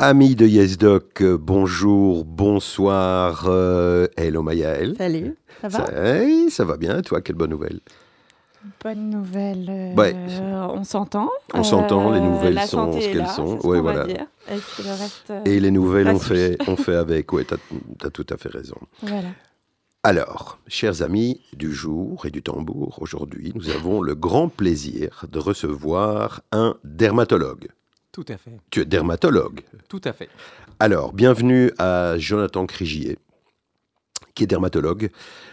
Amis de YesDoc, euh, bonjour, bonsoir. euh, hello Mayaël. Salut, ça va? Ça, hey, ça va bien, toi, quelle bonne nouvelle? Bonne nouvelle. euh, Ouais. On s'entend. On s'entend, les nouvelles la sont ce qu'elles sont. Ouais, voilà. dire. Et puis le reste. euh, Et les nouvelles, on fait, on fait avec. Oui, tu as, tout à fait raison. Voilà. Alors, chers amis du jour et du tambour, aujourd'hui, nous avons le grand plaisir de recevoir un dermatologue. Tout à fait, Tu es dermatologue. tout à fait. Alors, bienvenue à Jonathan Crigier, qui est dermatologue,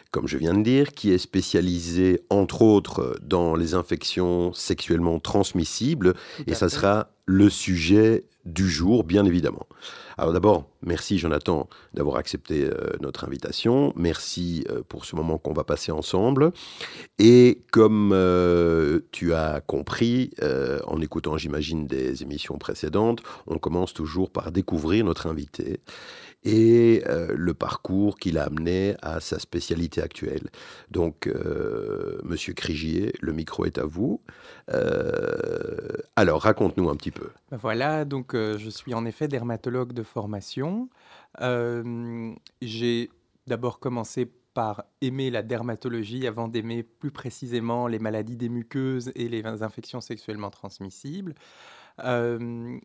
comme je viens de dire, qui est spécialisé, entre autres, dans les infections sexuellement transmissibles, tout et ça fait. sera le sujet du jour, bien évidemment. Alors d'abord, merci Jonathan d'avoir accepté euh, notre invitation. Merci euh, pour ce moment qu'on va passer ensemble. Et comme euh, tu as compris, en écoutant, j'imagine, des émissions précédentes, on commence toujours par découvrir notre invité et euh, le parcours qu'il a amené à sa spécialité actuelle. Donc, euh, Monsieur Crigier, le micro est à vous. Euh, alors, raconte-nous un petit peu. Ben Voilà, donc euh, je suis en effet dermatologue de formation. J'ai d'abord commencé par aimer la dermatologie avant d'aimer plus précisément les maladies des muqueuses et les infections sexuellement transmissibles. Euh,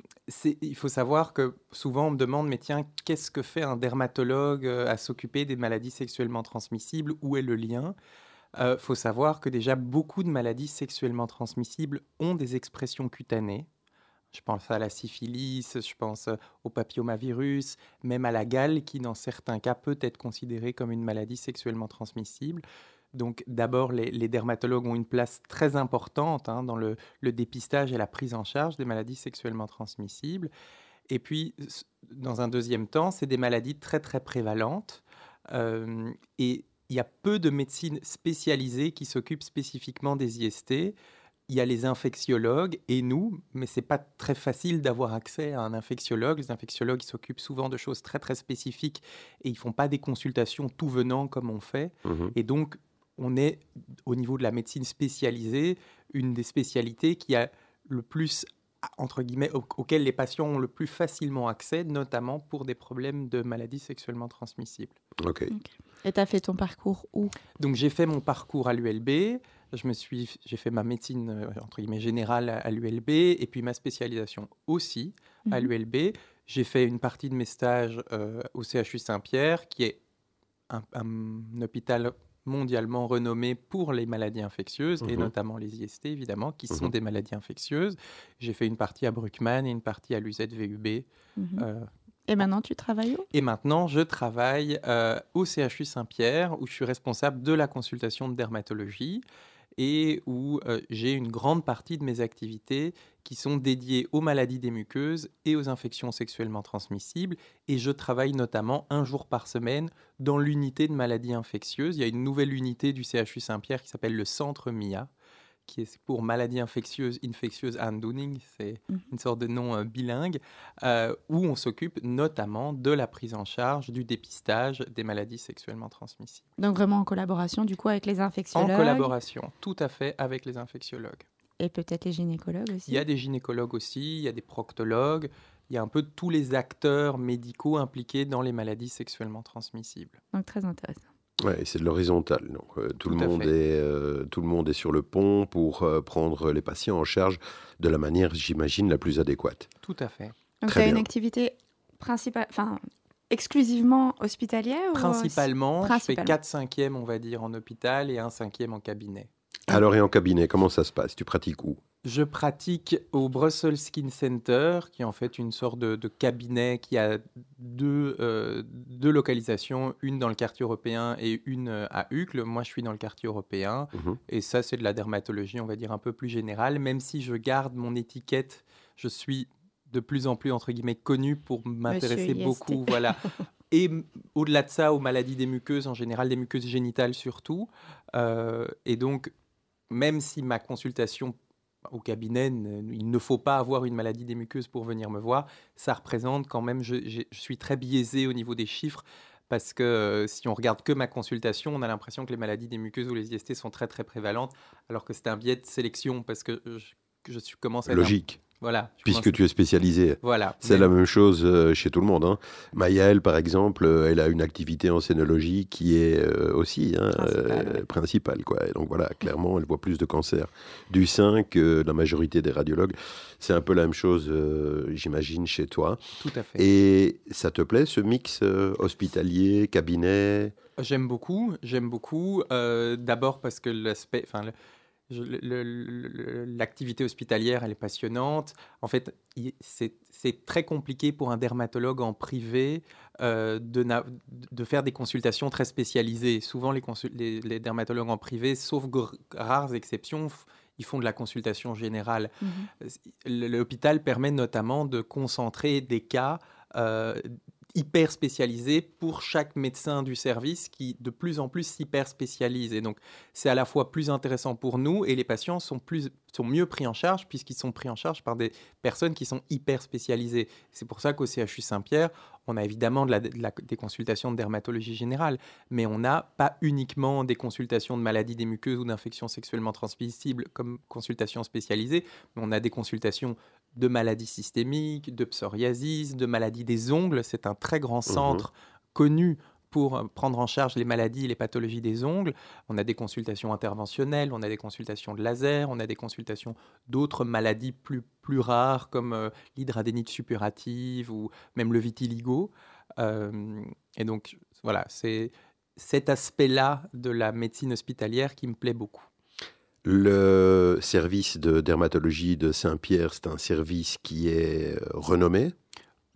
il faut savoir que souvent on me demande, mais tiens, qu'est-ce que fait un dermatologue euh, à s'occuper des maladies sexuellement transmissibles? Où est le lien? Il faut savoir que déjà beaucoup de maladies sexuellement transmissibles ont des expressions cutanées. Je pense à la syphilis, je pense euh, au papillomavirus, même à la gale qui, dans certains cas, peut être considérée comme une maladie sexuellement transmissible. Donc d'abord, les, les dermatologues ont une place très importante hein, dans le, le dépistage et la prise en charge des maladies sexuellement transmissibles. Et puis, dans un deuxième temps, c'est des maladies très très prévalentes. Euh, et il y a peu de médecine spécialisée qui s'occupe spécifiquement des IST. Il y a les infectiologues et nous, mais c'est pas très facile d'avoir accès à un infectiologue. Les infectiologues ils s'occupent souvent de choses très très spécifiques et ils font pas des consultations tout venant comme on fait. Mhm. Et donc, on est au niveau de la médecine spécialisée, une des spécialités qui a le plus, entre guillemets, au- auquel les patients ont le plus facilement accès, notamment pour des problèmes de maladies sexuellement transmissibles. Ok. Et tu as fait ton parcours où? Donc, j'ai fait mon parcours à l'ULB. Je me suis, j'ai fait ma médecine euh, entre guillemets générale à, l'ULB et puis ma spécialisation aussi à Mhm. l'ULB. J'ai fait une partie de mes stages euh, au CHU Saint-Pierre, qui est un, un hôpital mondialement renommé pour les maladies infectieuses, et Mhm. notamment les IST, évidemment, qui sont Mhm. des maladies infectieuses. J'ai fait une partie à Bruckmann et une partie à l'UZVUB. Mhm. euh, Et maintenant, tu travailles où? Et maintenant, je travaille euh, au CHU Saint-Pierre, où je suis responsable de la consultation de dermatologie et où euh, j'ai une grande partie de mes activités qui sont dédiées aux maladies des muqueuses et aux infections sexuellement transmissibles. Et je travaille notamment un jour par semaine dans l'unité de maladies infectieuses. Il y a une nouvelle unité du CHU Saint-Pierre qui s'appelle le Centre MIA, qui est pour maladies infectieuses, infectieuses Aandoening, c'est Mhm. une sorte de nom euh, bilingue, euh, où on s'occupe notamment de la prise en charge, du dépistage des maladies sexuellement transmissibles. Donc vraiment en collaboration du coup avec les En infectiologues? collaboration, tout à fait, avec les infectiologues. Et peut-être les gynécologues aussi. Il y a des gynécologues aussi, il y a des proctologues, il y a un peu tous les acteurs médicaux impliqués dans les maladies sexuellement transmissibles. Donc très intéressant. Ouais, et c'est de l'horizontal. Donc, euh, tout, le Tout monde fait. est, euh, tout le monde est sur le pont pour euh, prendre les patients en charge de la manière, j'imagine, la plus adéquate. Tout à fait. Donc as une activité principale, enfin exclusivement hospitalière ou Principalement, je fais Principalement. 4 cinquièmes, on va dire, en hôpital et un cinquième en cabinet. Alors, et en cabinet, comment ça se passe? Tu pratiques où? Je pratique au Brussels Skin Center, qui est en fait une sorte de, de cabinet qui a deux, euh, deux localisations, une dans le quartier européen et une euh, à Uccle. Moi, je suis dans le quartier européen. Mhm. Et ça, c'est de la dermatologie, on va dire, un peu plus générale. Même si je garde mon étiquette, je suis de plus en plus, entre guillemets, connu pour m'intéresser beaucoup. Voilà. Et au-delà de ça, aux maladies des muqueuses, en général, des muqueuses génitales surtout. Euh, et donc, même si ma consultation au cabinet, il ne faut pas avoir une maladie des muqueuses pour venir me voir, ça représente quand même, je, suis très biaisé au niveau des chiffres, parce que euh, si on regarde que ma consultation, on a l'impression que les maladies des muqueuses ou les IST sont très très prévalentes, alors que c'est un biais de sélection, parce que je, que je commence à Logique. Voilà. Puisque tu es spécialisé. Voilà. C'est la même chose euh, chez tout le monde. Hein. Par exemple, euh, elle a une activité en scénologie qui est euh, aussi hein, principale. quoi. donc voilà, clairement, elle voit plus de cancers du sein que la majorité des radiologues. C'est un peu la même chose, j'imagine, chez toi. Tout à fait. Et ça te plaît, ce mix hospitalier, cabinet? J'aime beaucoup, j'aime beaucoup. D'abord parce que l'aspect, enfin, L'activité hospitalière, elle est passionnante. En fait, c'est très compliqué pour un dermatologue en privé euh, de, de, faire des consultations très spécialisées. Souvent, les, les, dermatologues en privé, sauf rares exceptions, ils font de la consultation générale. Mm-hmm. L'hôpital permet notamment de concentrer des cas euh, hyper spécialisé pour chaque médecin du service qui de plus en plus s'hyper spécialise. Et donc, c'est à la fois plus intéressant pour nous et les patients sont, plus, sont mieux pris en charge puisqu'ils sont pris en charge par des personnes qui sont hyper spécialisées. C'est pour ça qu'au CHU Saint-Pierre, on a évidemment des consultations de dermatologie générale, mais on n'a pas uniquement des consultations de maladies des muqueuses ou d'infections sexuellement transmissibles comme consultations spécialisées, mais on a des consultations de maladies systémiques, de psoriasis, de maladies des ongles. C'est un très grand mmh centre connu pour euh, prendre en charge les maladies et les pathologies des ongles. On a des consultations interventionnelles, on a des consultations de laser, on a des consultations d'autres maladies plus, plus rares comme euh, l'hydradénite suppurative ou même le vitiligo. Euh, et donc voilà, c'est cet aspect-là de la médecine hospitalière qui me plaît beaucoup. Le service de dermatologie de Saint-Pierre, c'est un service qui est euh, renommé?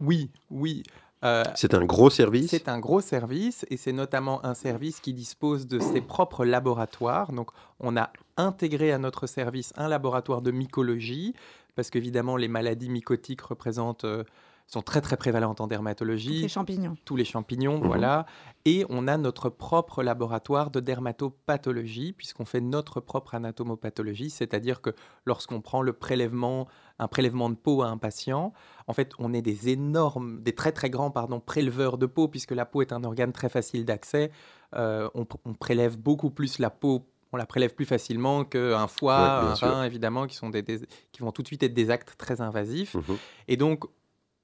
Oui, oui. Euh, c'est un gros service? C'est un gros service et c'est notamment un service qui dispose de ses propres laboratoires. Donc on a intégré à notre service un laboratoire de mycologie parce qu'évidemment les maladies mycotiques représentent... Euh, sont très très prévalentes en dermatologie. Tous les champignons. Tous les champignons, mhm. voilà. Et on a notre propre laboratoire de dermatopathologie, puisqu'on fait notre propre anatomopathologie, c'est-à-dire que lorsqu'on prend le prélèvement, un prélèvement de peau à un patient, en fait, on est des énormes, des très très grands pardon, préleveurs de peau, puisque la peau est un organe très facile d'accès. Euh, on, prélève beaucoup plus la peau on la prélève plus facilement qu'un foie, un rein, évidemment, qui, sont des, qui vont tout de suite être des actes très invasifs. Mhm. Et donc,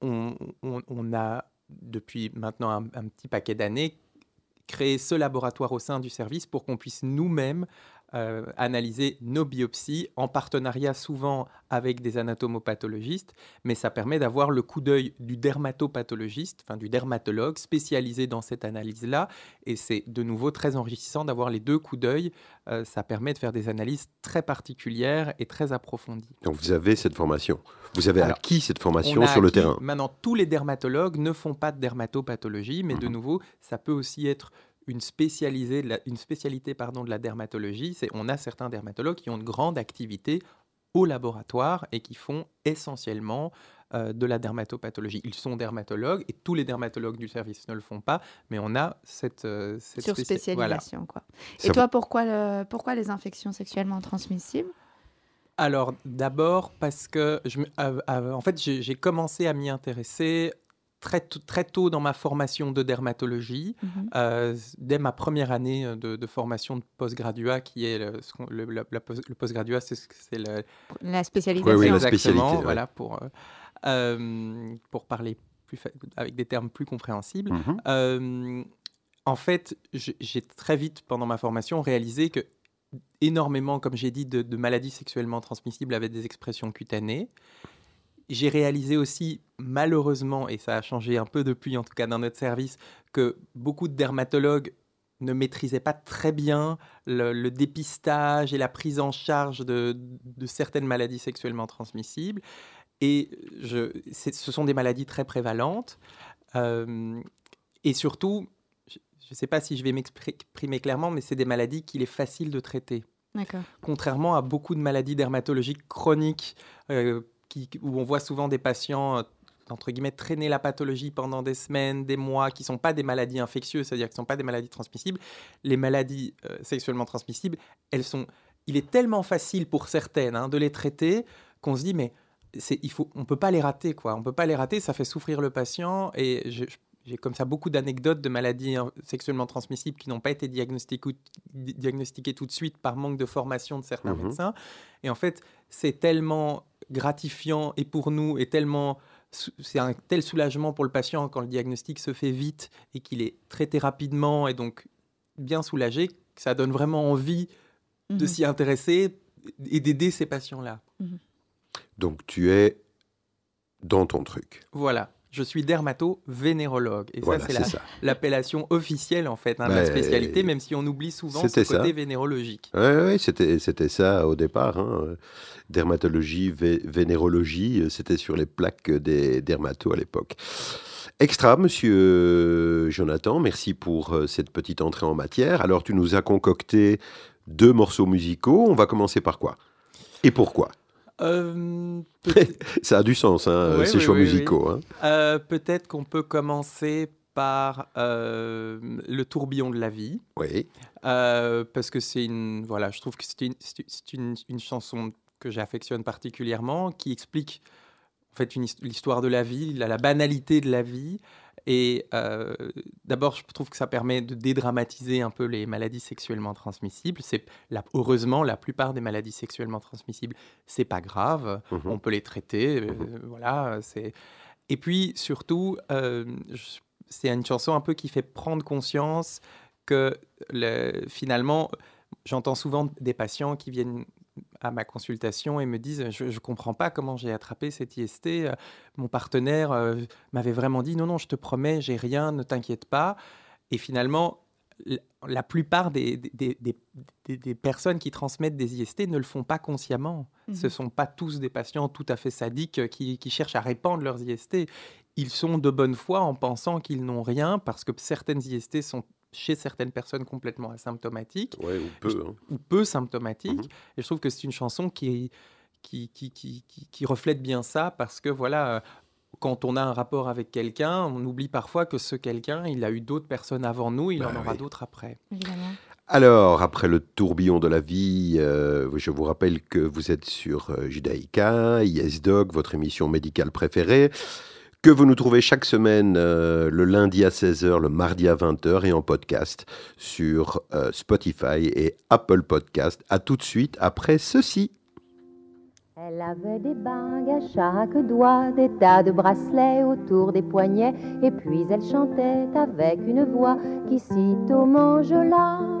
on, a, depuis maintenant un, petit paquet d'années, créé ce laboratoire au sein du service pour qu'on puisse nous-mêmes euh, analyser nos biopsies en partenariat souvent avec des anatomopathologistes, mais ça permet d'avoir le coup d'œil du dermatopathologiste, enfin du dermatologue spécialisé dans cette analyse-là, et c'est de nouveau très enrichissant d'avoir les deux coups d'œil. Euh, ça permet de faire des analyses très particulières et très approfondies. Donc vous avez cette formation. Vous avez acquis cette formation sur le terrain. Maintenant, tous les dermatologues ne font pas de dermatopathologie, mais de mhm. nouveau, ça peut aussi être une, spécialisée, une spécialité pardon, de la dermatologie, c'est on a certains dermatologues qui ont une grande activité au laboratoire et qui font essentiellement euh, de la dermatopathologie. Ils sont dermatologues et tous les dermatologues du service ne le font pas, mais on a cette, euh, cette spécialisation. Quoi. Et toi, pourquoi, pourquoi les infections sexuellement transmissibles? Alors d'abord parce que je, euh, en fait j'ai commencé à m'y intéresser très, très tôt dans ma formation de dermatologie, mhm. euh, dès ma première année euh, de, formation de postgraduat, qui est le, le, le, postgraduat, c'est la spécialité. Oui, la spécialité. Voilà, pour, euh, pour parler plus avec des termes plus compréhensibles. Mhm. en fait, j'ai très vite, pendant ma formation, réalisé que énormément, comme j'ai dit, de, de, maladies sexuellement transmissibles avaient des expressions cutanées j'ai réalisé aussi, malheureusement, et ça a changé un peu depuis, en tout cas dans notre service, que beaucoup de dermatologues ne maîtrisaient pas très bien le, dépistage et la prise en charge de, certaines maladies sexuellement transmissibles. Et je, ce sont des maladies très prévalentes. Euh, et surtout, je ne sais pas si je vais m'exprimer clairement, mais c'est des maladies qu'il est facile de traiter. Contrairement à beaucoup de maladies dermatologiques chroniques, euh, où on voit souvent des patients euh, entre guillemets, traîner la pathologie pendant des semaines, des mois, qui ne sont pas des maladies infectieuses, c'est-à-dire qui ne sont pas des maladies transmissibles. Les maladies euh, sexuellement transmissibles, elles sont, il est tellement facile pour certaines hein, de les traiter qu'on se dit, mais il faut, on ne peut pas les rater, quoi. On ne peut pas les rater, ça fait souffrir le patient. Et j'ai comme ça beaucoup d'anecdotes de maladies hein, sexuellement transmissibles qui n'ont pas été diagnostiquées, diagnostiquées, tout de suite par manque de formation de certains mmh médecins. Et en fait, c'est tellement gratifiant et pour nous et tellement c'est un tel soulagement pour le patient quand le diagnostic se fait vite et qu'il est traité rapidement et donc bien soulagé que ça donne vraiment envie de mmh s'y intéresser et d'aider ces patients-là. Mmh donc tu es dans ton truc. Voilà. Je suis dermato-vénérologue. Et ça, c'est l'appellation officielle, en fait, hein, de la spécialité, même si on oublie souvent ce côté vénérologique. Oui, c'était ça au départ. Hein. Dermatologie, vénérologie, c'était sur les plaques des dermatos à l'époque. Extra, monsieur Jonathan, merci pour euh, cette petite entrée en matière. Alors, tu nous as concocté deux morceaux musicaux. On va commencer par quoi? Et pourquoi? Euh, ça a du sens, hein, ces choix musicaux. Hein. Euh, peut-être qu'on peut commencer par euh, le tourbillon de la vie. Oui. parce que c'est une, voilà, je trouve que c'est une, une, chanson que j'affectionne particulièrement, qui explique en fait l'histoire de la vie, la, la, banalité de la vie, et euh, d'abord, je trouve que ça permet de dédramatiser un peu les maladies sexuellement transmissibles. C'est heureusement la plupart des maladies sexuellement transmissibles, c'est pas grave, mmh on peut les traiter. Euh, mmh voilà, c'est. Et puis surtout, euh, c'est une chanson un peu qui fait prendre conscience que finalement, j'entends souvent des patients qui viennent à ma consultation et me disent je ne comprends pas comment j'ai attrapé cette IST. Euh, mon partenaire euh, m'avait vraiment dit non, non, je te promets, j'ai rien, ne t'inquiète pas. Et finalement, la plupart des, des, des, personnes qui transmettent des IST ne le font pas consciemment. Ce ne mmh sont pas tous des patients tout à fait sadiques qui, qui, cherchent à répandre leurs IST. Ils sont de bonne foi en pensant qu'ils n'ont rien parce que certaines IST sont chez certaines personnes complètement asymptomatiques ou peu, hein. ou peu symptomatiques. Mmh et je trouve que c'est une chanson qui, qui, qui, qui, qui, reflète bien ça parce que voilà, quand on a un rapport avec quelqu'un, on oublie parfois que ce quelqu'un, il a eu d'autres personnes avant nous, il bah en aura d'autres après. Alors, après le tourbillon de la vie, euh, je vous rappelle que vous êtes sur euh, Judaïka, YesDog, votre émission médicale préférée que vous nous trouvez chaque semaine euh, le lundi à 16h, le mardi à 20h et en podcast sur euh, Spotify et Apple Podcast. À tout de suite après ceci. Elle avait des bagues à chaque doigt, des tas de bracelets autour des poignets, et puis elle chantait avec une voix qui sitôt là.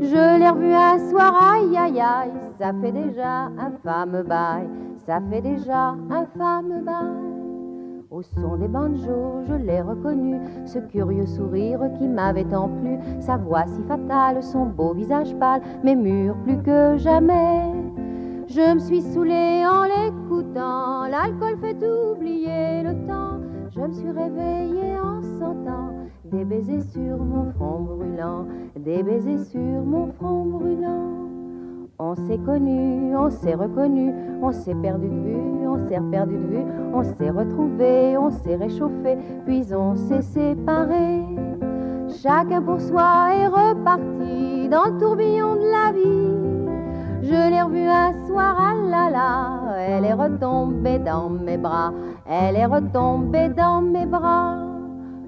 Je l'ai revu un soir, aïe aïe aïe, ça fait déjà un fameux bail, ça fait déjà un fameux bail. Au son des banjos, je l'ai reconnu, ce curieux sourire qui m'avait tant plu, sa voix si fatale, son beau visage pâle, mais mûr plus que jamais. Je me suis saoulée en l'écoutant, l'alcool fait oublier le temps, je me suis réveillée en sentant des baisers sur mon front brûlant, des baisers sur mon front brûlant. On s'est connu, on s'est reconnu, on s'est perdu de vue, on s'est perdu de vue, on s'est retrouvé, on s'est réchauffé, puis on s'est séparé. Chacun pour soi est reparti dans le tourbillon de la vie. Je l'ai revue un soir, ah là là, elle est retombée dans mes bras, elle est retombée dans mes bras.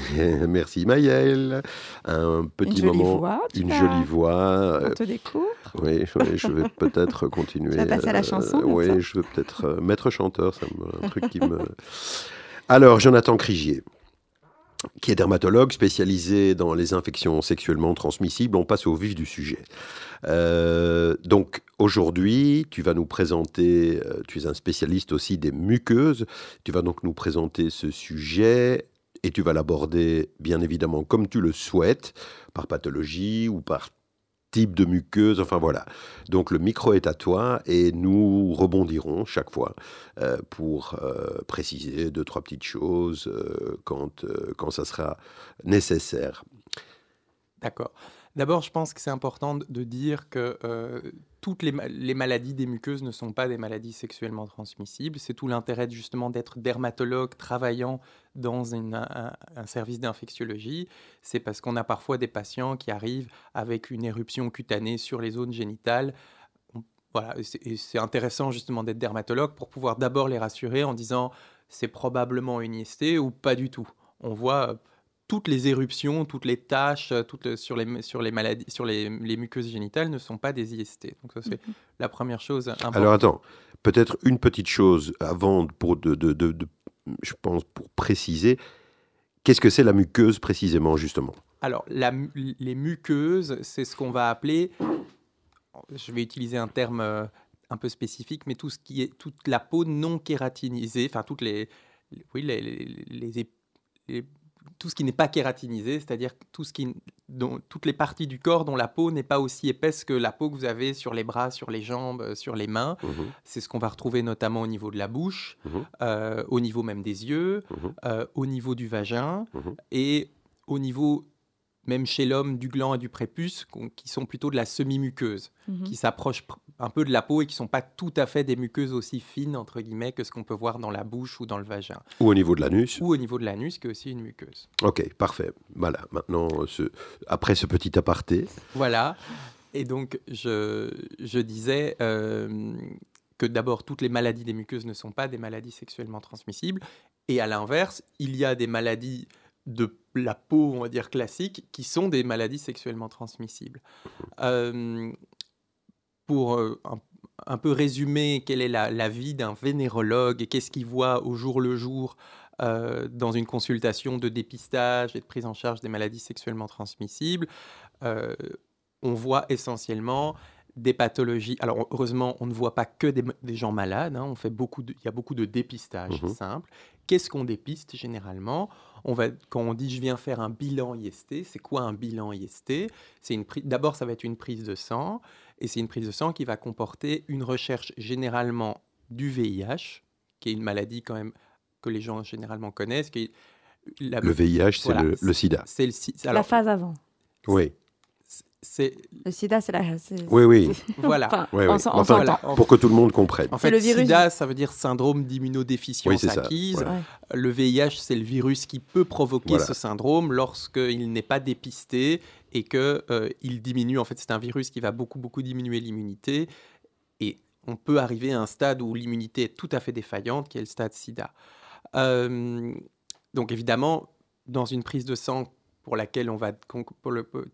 Merci Maëlle. Un petit moment, une jolie voix. On te découvre. Oui, je vais peut-être continuer. Tu vas passer à la chanson. oui, je vais peut-être euh, mettre chanteur, c'est un truc qui me. Alors, Jonathan Crigier qui est dermatologue spécialisé dans les infections sexuellement transmissibles. On passe au vif du sujet. Euh, donc aujourd'hui, tu vas nous présenter, euh, tu es un spécialiste aussi des muqueuses, tu vas donc nous présenter ce sujet et tu vas l'aborder bien évidemment comme tu le souhaites, par pathologie ou par type de muqueuse, enfin voilà. Donc le micro est à toi et nous rebondirons chaque fois euh, pour euh, préciser deux, trois petites choses euh, quand, quand ça sera nécessaire. D'accord. D'abord, je pense que c'est important de dire que euh, toutes les, maladies des muqueuses ne sont pas des maladies sexuellement transmissibles. C'est tout l'intérêt justement d'être dermatologue travaillant dans un, service d'infectiologie. C'est parce qu'on a parfois des patients qui arrivent avec une éruption cutanée sur les zones génitales. Voilà, c'est intéressant justement d'être dermatologue pour pouvoir d'abord les rassurer en disant c'est probablement une IST ou pas du tout. On voit toutes les éruptions, toutes les taches euh, toutes sur, les, sur les maladies, sur les, muqueuses génitales ne sont pas des IST. Donc ça, c'est mhm. la première chose importante. Alors attends, peut-être une petite chose avant pour de, de, de, je pense pour préciser. Qu'est-ce que c'est la muqueuse précisément justement? Alors la, les muqueuses, c'est ce qu'on va appeler, je vais utiliser un terme euh, un peu spécifique, mais tout ce qui est toute la peau non kératinisée, enfin toutes les, oui les, les, les tout ce qui n'est pas kératinisé, c'est-à-dire tout ce qui, dont, toutes les parties du corps dont la peau n'est pas aussi épaisse que la peau que vous avez sur les bras, sur les jambes, euh, sur les mains. Mmh C'est ce qu'on va retrouver notamment au niveau de la bouche, mmh euh, au niveau même des yeux, mmh euh, au niveau du vagin et au niveau même chez l'homme, du gland et du prépuce, qui sont plutôt de la semi-muqueuse, mhm. qui s'approchent un peu de la peau et qui ne sont pas tout à fait des muqueuses aussi fines, entre guillemets, que ce qu'on peut voir dans la bouche ou dans le vagin. Ou au niveau de l'anus. Ou au niveau de l'anus, qui est aussi une muqueuse. Ok, parfait. Voilà, maintenant, ce... après ce petit aparté. Voilà. Et donc, je, je disais euh, que d'abord, toutes les maladies des muqueuses ne sont pas des maladies sexuellement transmissibles. Et à l'inverse, il y a des maladies de la peau, on va dire, classique, qui sont des maladies sexuellement transmissibles. Euh, pour euh, un, peu résumer quelle est la, vie d'un vénérologue et qu'est-ce qu'il voit au jour le jour euh, dans une consultation de dépistage et de prise en charge des maladies sexuellement transmissibles, on voit essentiellement des pathologies. Alors heureusement, on ne voit pas que des, gens malades. Hein. On fait beaucoup il y a beaucoup de dépistage mmh simple. Qu'est-ce qu'on dépiste généralement on va, Quand on dit je viens faire un bilan IST, c'est quoi un bilan IST C'est une D'abord, ça va être une prise de sang, et c'est une prise de sang qui va comporter une recherche généralement du VIH, qui est une maladie quand même que les gens généralement connaissent. Qui Le VIH, c'est le, sida. C'est la phase avant. Oui le sida, c'est la. Oui, oui. Voilà. pour que tout le monde comprenne. En fait, le virus... sida, ça veut dire syndrome d'immunodéficience acquise. Le VIH, c'est le virus qui peut provoquer ce syndrome lorsqu'il n'est pas dépisté et qu'il euh, il diminue. En fait, c'est un virus qui va beaucoup, beaucoup diminuer l'immunité. Et on peut arriver à un stade où l'immunité est tout à fait défaillante, qui est le stade sida. Euh, donc, évidemment, dans une prise de sang pour laquelle on va,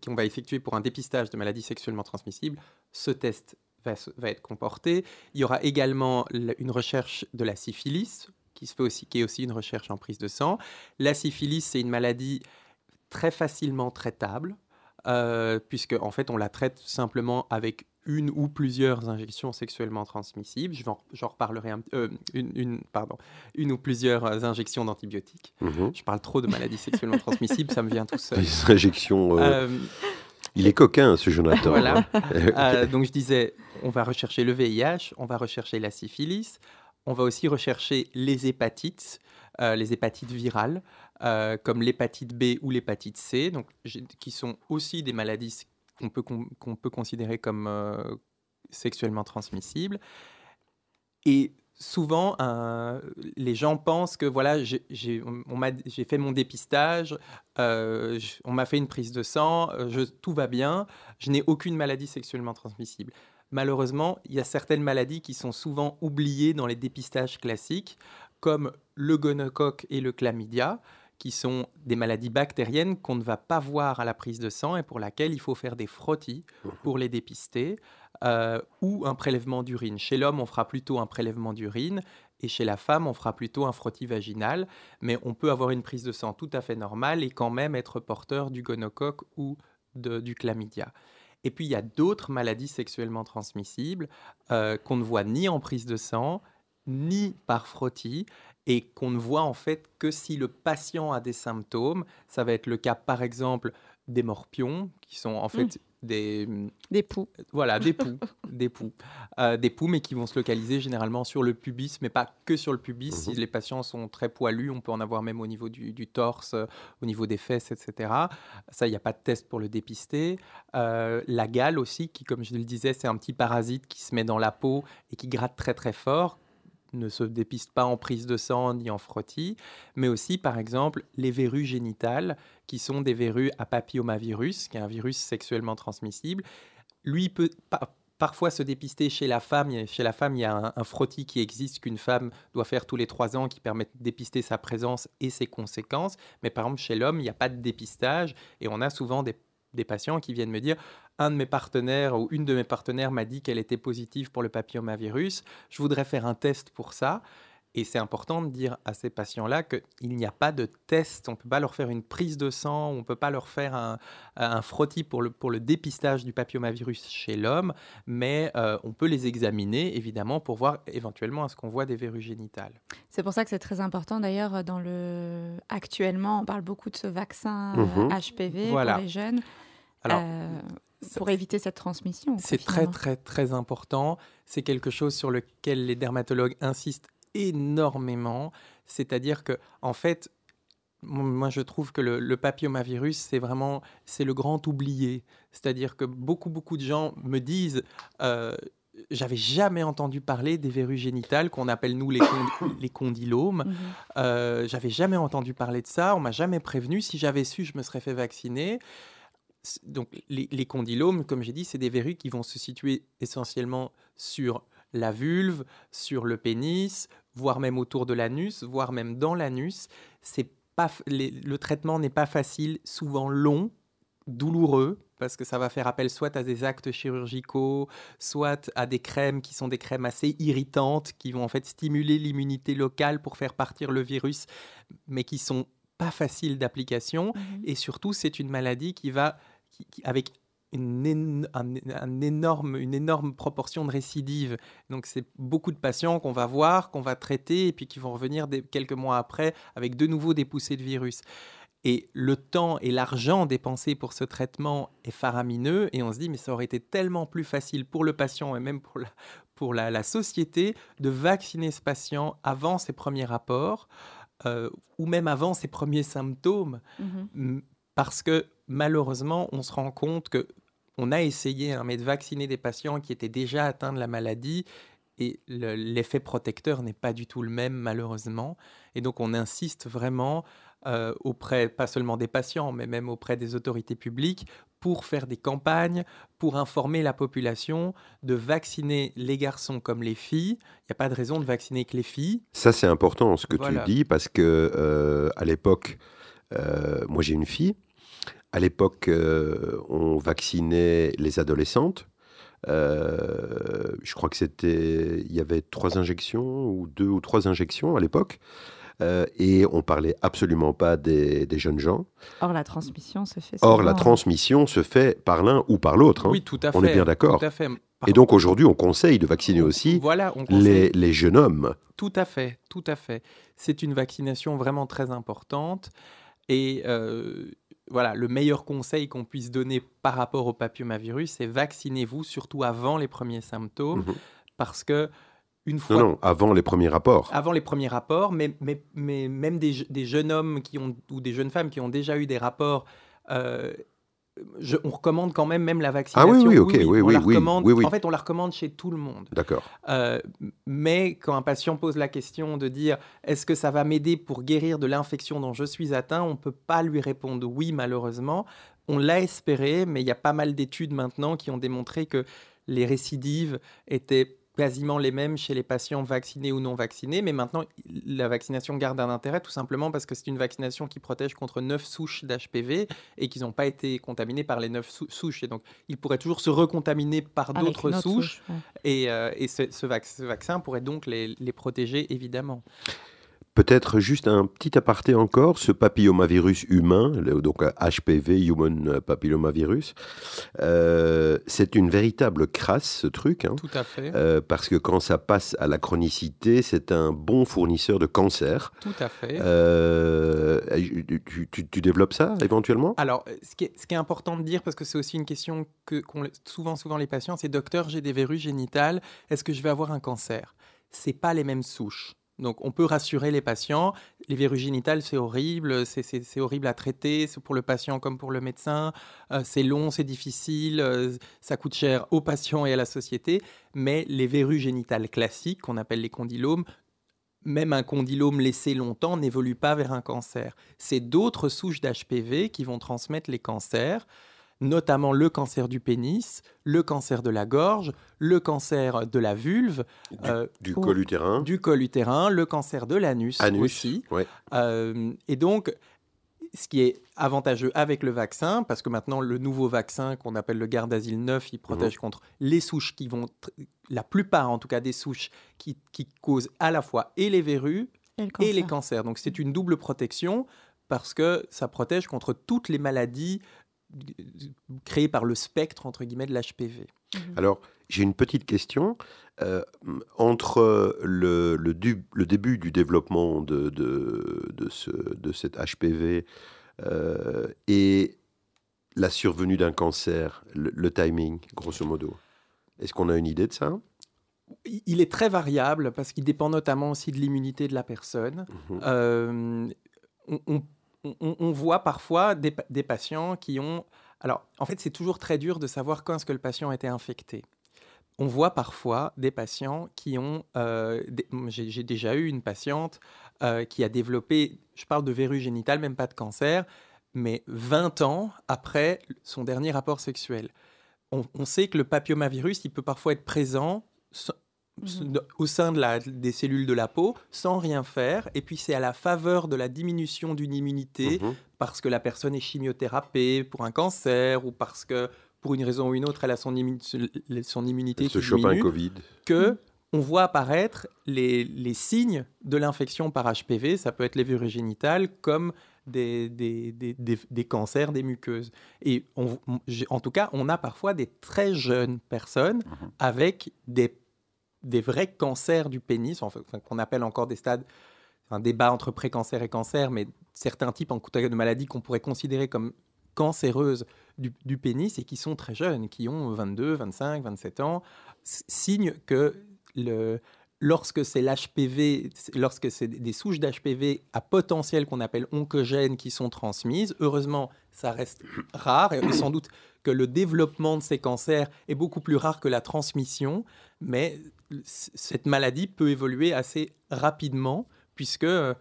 va effectuer pour un dépistage de maladies sexuellement transmissibles, ce test va, va, être comporté. Il y aura également une recherche de la syphilis, qui, se fait aussi, qui est aussi une recherche en prise de sang. La syphilis, c'est une maladie très facilement traitable, euh, puisque en fait on la traite simplement avec une ou plusieurs injections sexuellement transmissibles. J'en reparlerai un, euh, une, une, pardon, une ou plusieurs injections d'antibiotiques. Mhm. Je parle trop de maladies sexuellement transmissibles, ça me vient tout seul. Injections. Euh, euh, il est coquin, ce Jonathan. voilà. donc je disais, on va rechercher le VIH, on va rechercher la syphilis, on va aussi rechercher les hépatites, les hépatites virales, comme l'hépatite B ou l'hépatite C, donc, qui sont aussi des maladies qu'on peut, considérer comme euh, sexuellement transmissible. Et souvent, les gens pensent que voilà, j'ai fait mon dépistage, euh, on m'a fait une prise de sang, euh, tout va bien, je n'ai aucune maladie sexuellement transmissible. Malheureusement, il y a certaines maladies qui sont souvent oubliées dans les dépistages classiques, comme le gonocoque et le chlamydia, qui sont des maladies bactériennes qu'on ne va pas voir à la prise de sang et pour laquelle il faut faire des frottis mmh. pour les dépister, euh, ou un prélèvement d'urine. Chez l'homme, on fera plutôt un prélèvement d'urine, et chez la femme, on fera plutôt un frottis vaginal, mais on peut avoir une prise de sang tout à fait normale et quand même être porteur du gonocoque ou du chlamydia. Et puis, il y a d'autres maladies sexuellement transmissibles euh, qu'on ne voit ni en prise de sang, ni par frottis, et qu'on ne voit en fait que si le patient a des symptômes. Ça va être le cas par exemple des morpions, qui sont en fait mmh. des... Des poux. Voilà, des poux. des poux. Euh, des poux, mais qui vont se localiser généralement sur le pubis, mais pas que sur le pubis. Si mmh les patients sont très poilus, on peut en avoir même au niveau du, torse, au niveau des fesses, etc. Ça, il n'y a pas de test pour le dépister. Euh, la gale aussi, qui, comme je le disais, c'est un petit parasite qui se met dans la peau et qui gratte très très fort ne se dépiste pas en prise de sang ni en frottis, mais aussi par exemple les verrues génitales, qui sont des verrues à papillomavirus, qui est un virus sexuellement transmissible. Lui peut parfois se dépister chez la femme. Chez la femme, il y a un, frottis qui existe qu'une femme doit faire tous les trois ans qui permet de dépister sa présence et ses conséquences. Mais par exemple, chez l'homme, il n'y a pas de dépistage et on a souvent des patients qui viennent me dire un de mes partenaires ou une de mes partenaires m'a dit qu'elle était positive pour le papillomavirus, je voudrais faire un test pour ça. Et c'est important de dire à ces patients-là qu'il n'y a pas de test, on ne peut pas leur faire une prise de sang, on ne peut pas leur faire un, un frottis pour le, pour le dépistage du papillomavirus chez l'homme, mais euh, on peut les examiner évidemment pour voir éventuellement est-ce qu'on voit des verrues génitales. C'est pour ça que c'est très important. D'ailleurs dans le actuellement on parle beaucoup de ce vaccin HPV mmh pour les jeunes. Alors, euh, pour éviter cette transmission. C'est très très très important. C'est quelque chose sur lequel les dermatologues insistent énormément. C'est-à-dire que, en fait, moi, je trouve que le, papillomavirus, c'est vraiment, c'est le grand oublié. C'est-à-dire que beaucoup, beaucoup de gens me disent, euh, j'avais jamais entendu parler des verrues génitales qu'on appelle nous les, les condylomes. Mhm. Euh, j'avais jamais entendu parler de ça. On m'a jamais prévenu. Si j'avais su, je me serais fait vacciner. Donc, les, condylomes, comme j'ai dit, c'est des verrues qui vont se situer essentiellement sur la vulve, sur le pénis, voire même autour de l'anus, voire même dans l'anus. C'est pas, le traitement n'est pas facile, souvent long, douloureux, parce que ça va faire appel soit à des actes chirurgicaux, soit à des crèmes qui sont des crèmes assez irritantes, qui vont en fait stimuler l'immunité locale pour faire partir le virus, mais qui sont pas faciles d'application. Mmh Et surtout, c'est une maladie qui va, avec une, un, énorme, une énorme proportion de récidives. Donc c'est beaucoup de patients qu'on va voir, qu'on va traiter, et puis qui vont revenir des, quelques mois après avec de nouveau des poussées de virus. Et le temps et l'argent dépensés pour ce traitement est faramineux, et on se dit, mais ça aurait été tellement plus facile pour le patient et même pour la, pour la, société de vacciner ce patient avant ses premiers rapports, euh, ou même avant ses premiers symptômes. Mmh parce que malheureusement, on se rend compte que on a essayé hein, mais de vacciner des patients qui étaient déjà atteints de la maladie et l'effet protecteur n'est pas du tout le même malheureusement. Et donc on insiste vraiment euh, auprès, pas seulement des patients, mais même auprès des autorités publiques, pour faire des campagnes, pour informer la population de vacciner les garçons comme les filles. Il n'y a pas de raison de vacciner que les filles. Ça c'est important ce que tu dis parce que euh, à l'époque, euh, moi j'ai une fille à l'époque, on vaccinait les adolescentes. Je crois que c'était, il y avait trois injections ou deux ou trois injections à l'époque. Euh, et on parlait absolument pas des, jeunes gens. Or, la transmission se fait. Or, la transmission se fait par l'un ou par l'autre. Hein. Oui, tout à fait. On est bien d'accord. Et donc aujourd'hui, on conseille de vacciner aussi voilà, les, les, jeunes hommes. Tout à fait, tout à fait. C'est une vaccination vraiment très importante. Et voilà, le meilleur conseil qu'on puisse donner par rapport au papillomavirus, c'est vaccinez-vous, surtout avant les premiers symptômes, mhm. parce que une fois... Non, non, avant les premiers rapports. Avant les premiers rapports, mais, mais, mais même des, des, jeunes hommes qui ont, ou des jeunes femmes qui ont déjà eu des rapports euh, on recommande quand même même la vaccination. Ah oui, oui, ok, oui, oui, oui, En fait, on la recommande chez tout le monde. D'accord. Euh, mais quand un patient pose la question de dire est-ce que ça va m'aider pour guérir de l'infection dont je suis atteint, on ne peut pas lui répondre oui, malheureusement. On l'a espéré, mais il y a pas mal d'études maintenant qui ont démontré que les récidives étaient quasiment les mêmes chez les patients vaccinés ou non vaccinés, mais maintenant la vaccination garde un intérêt tout simplement parce que c'est une vaccination qui protège contre 9 souches d'HPV et qu'ils n'ont pas été contaminés par les 9 souches. Et donc ils pourraient toujours se recontaminer par d'autres souches et, euh, ce, vaccin pourrait donc les, protéger évidemment. Peut-être juste un petit aparté encore, ce papillomavirus humain, donc HPV, Human Papillomavirus, euh, c'est une véritable crasse ce truc. Hein. Tout à fait. Euh, parce que quand ça passe à la chronicité, c'est un bon fournisseur de cancer. Tout à fait. Euh, tu, développes ça éventuellement? Alors, ce qui, est, ce qui, est, important de dire, parce que c'est aussi une question que souvent, souvent les patients, c'est docteur, j'ai des verrues génitales, est-ce que je vais avoir un cancer? C'est pas les mêmes souches. Donc on peut rassurer les patients. Les verrues génitales, c'est horrible, c'est horrible à traiter, c'est pour le patient comme pour le médecin. Euh, c'est long, c'est difficile, euh, ça coûte cher aux patients et à la société. Mais les verrues génitales classiques, qu'on appelle les condylomes, même un condylome laissé longtemps n'évolue pas vers un cancer. C'est d'autres souches d'HPV qui vont transmettre les cancers notamment le cancer du pénis, le cancer de la gorge, le cancer de la vulve, du, euh, col utérin, du col utérin, le cancer de l'anus aussi. Euh, et donc, ce qui est avantageux avec le vaccin, parce que maintenant le nouveau vaccin qu'on appelle le Gardasil 9, il protège mhm. contre les souches qui vont, la plupart en tout cas des souches qui, causent à la fois et les verrues et, les cancers. Donc c'est une double protection parce que ça protège contre toutes les maladies créé par le spectre, entre guillemets, de l'HPV. Mhm. Alors, j'ai une petite question. Euh, entre le, le, début du développement de, de, ce, de cet HPV euh, et la survenue d'un cancer, le, timing, grosso modo, est-ce qu'on a une idée de ça? Il est très variable parce qu'il dépend notamment aussi de l'immunité de la personne. Mhm. Euh, on, on, voit parfois des, patients qui ont... Alors, en fait, c'est toujours très dur de savoir quand est-ce que le patient a été infecté. On voit parfois des patients qui ont... Euh, j'ai déjà eu une patiente euh, qui a développé, je parle de verrue génitale, même pas de cancer, mais 20 ans après son dernier rapport sexuel. On, on sait que le papillomavirus, il peut parfois être présent Mhm. au sein de la, des cellules de la peau sans rien faire. Et puis c'est à la faveur de la diminution d'une immunité, mhm. parce que la personne est chimiothérapée pour un cancer ou parce que pour une raison ou une autre, elle a son, son immunité elle qui se diminue, un Covid. que on voit apparaître les, les signes de l'infection par HPV, ça peut être les verrues génitales, comme des, des, des, des, cancers des muqueuses. Et on, en tout cas, on a parfois des très jeunes personnes avec des des vrais cancers du pénis, qu'on appelle encore des stades, un débat entre précancer et cancer, mais certains types en de maladies qu'on pourrait considérer comme cancéreuses du, pénis et qui sont très jeunes, qui ont 22, 25, 27 ans, signe que lorsque c'est l'HPV, lorsque c'est des souches d'HPV à potentiel qu'on appelle oncogènes qui sont transmises, heureusement, ça reste rare et sans doute que le développement de ces cancers est beaucoup plus rare que la transmission, mais cette maladie peut évoluer assez rapidement, puisque euh,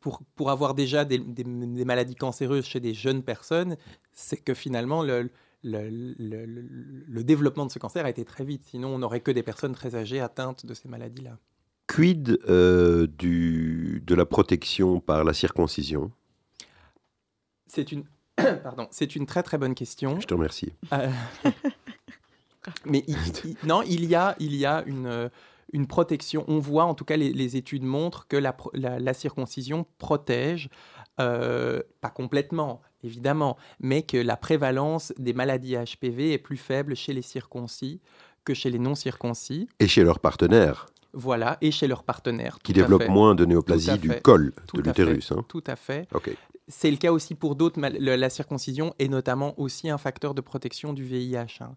pour, pour avoir déjà des, des, maladies cancéreuses chez des jeunes personnes, c'est que finalement le, le, le, développement de ce cancer a été très vite. Sinon, on n'aurait que des personnes très âgées atteintes de ces maladies-là. Quid euh, du, de la protection par la circoncision? C'est une, pardon, c'est une très très bonne question. Je te remercie. Euh, mais non, il y a, il y a une, euh, une protection. On voit, en tout cas, les, études montrent que la, la, circoncision protège, euh, pas complètement, évidemment, mais que la prévalence des maladies HPV est plus faible chez les circoncis que chez les non-circoncis. Et chez leurs partenaires. Voilà, et chez leurs partenaires. Qui développent moins de néoplasie du col de l'utérus. Hein. Tout à fait. C'est le cas aussi pour d'autres. La circoncision est notamment aussi un facteur de protection du VIH. Hein.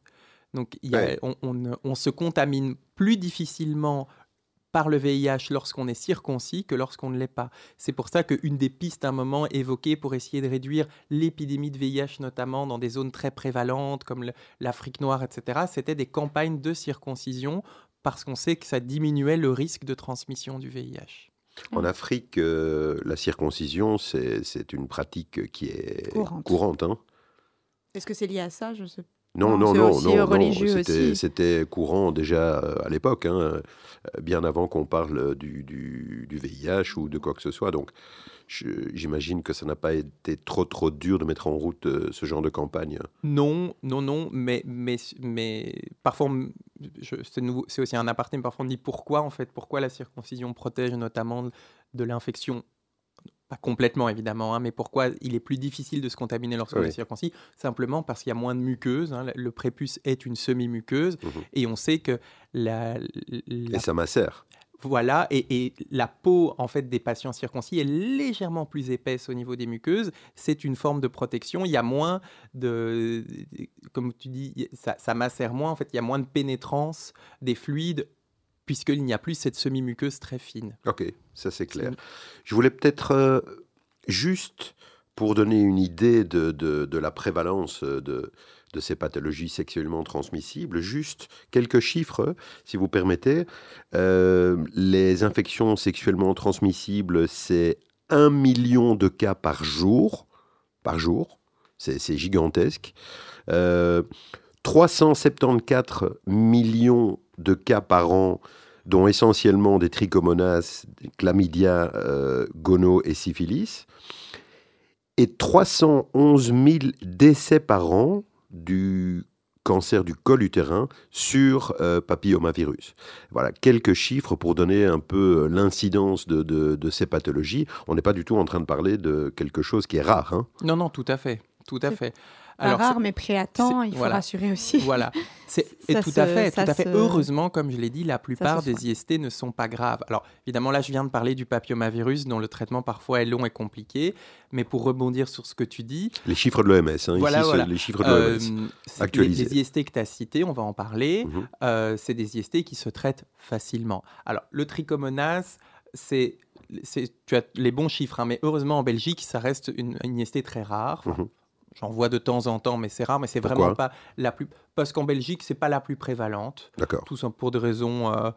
Donc, on, se contamine plus difficilement par le VIH lorsqu'on est circoncis que lorsqu'on ne l'est pas. C'est pour ça qu'une des pistes à un moment évoquées pour essayer de réduire l'épidémie de VIH, notamment dans des zones très prévalentes comme l'Afrique noire, etc., c'était des campagnes de circoncision parce qu'on sait que ça diminuait le risque de transmission du VIH. En Afrique, euh, la circoncision, c'est une pratique qui est courante. Hein. Est-ce que c'est lié à ça? Je sais Non, non, non, non, c'était courant déjà à l'époque, hein, bien avant qu'on parle du, du, du, VIH ou de quoi que ce soit. Donc, J'imagine que ça n'a pas été trop trop dur de mettre en route euh, ce genre de campagne. Non, non, non, mais, mais, mais parfois, c'est aussi un aparté, mais parfois on dit pourquoi en fait, pourquoi la circoncision protège notamment de l'infection pas complètement évidemment, hein, mais pourquoi il est plus difficile de se contaminer lorsqu'on est circoncis? Simplement parce qu'il y a moins de muqueuse. Hein, le prépuce est une semi-muqueuse mmh et on sait que la, Et ça macère. Voilà, et, la peau en fait des patients circoncis est légèrement plus épaisse au niveau des muqueuses. C'est une forme de protection. Il y a moins de, comme tu dis, ça, ça macère moins. En fait, il y a moins de pénétrance des fluides puisqu'il n'y a plus cette semi-muqueuse très fine. Ok, ça c'est clair. Je voulais peut-être euh, juste pour donner une idée de, de la prévalence de, de ces pathologies sexuellement transmissibles. Juste quelques chiffres, si vous permettez. Euh, les infections sexuellement transmissibles, c'est un million de cas par jour. Par jour. C'est gigantesque. 374 euh, millions de cas par an, dont essentiellement des trichomonas, chlamydia, euh, gono et syphilis. Et 311 000 décès par an du cancer du col utérin sur euh, papillomavirus. Voilà, quelques chiffres pour donner un peu euh, l'incidence de, ces pathologies. On n'est pas du tout en train de parler de quelque chose qui est rare. Hein. Non, non, tout à fait. Tout à fait. Alors, rare, mais prêt à temps, il faut rassurer aussi. Voilà, c'est tout à fait, tout à fait. Heureusement, comme je l'ai dit, la plupart des IST ne sont pas graves. Alors, évidemment, là, je viens de parler du papillomavirus, dont le traitement parfois est long et compliqué. Mais pour rebondir sur ce que tu dis, les chiffres de l'OMS, hein, voilà, ici, les chiffres de l'OMS euh, actualisés. Les, IST que tu as cités, on va en parler. Mhm. Euh, c'est des IST qui se traitent facilement. Alors, le trichomonas, c'est tu as les bons chiffres, hein, mais heureusement en Belgique, ça reste une, IST très rare. Mhm. J'en vois de temps en temps, mais c'est rare, mais c'est vraiment pas la plus. Parce qu'en Belgique, c'est pas la plus prévalente. D'accord. Tout ça pour des raisons euh,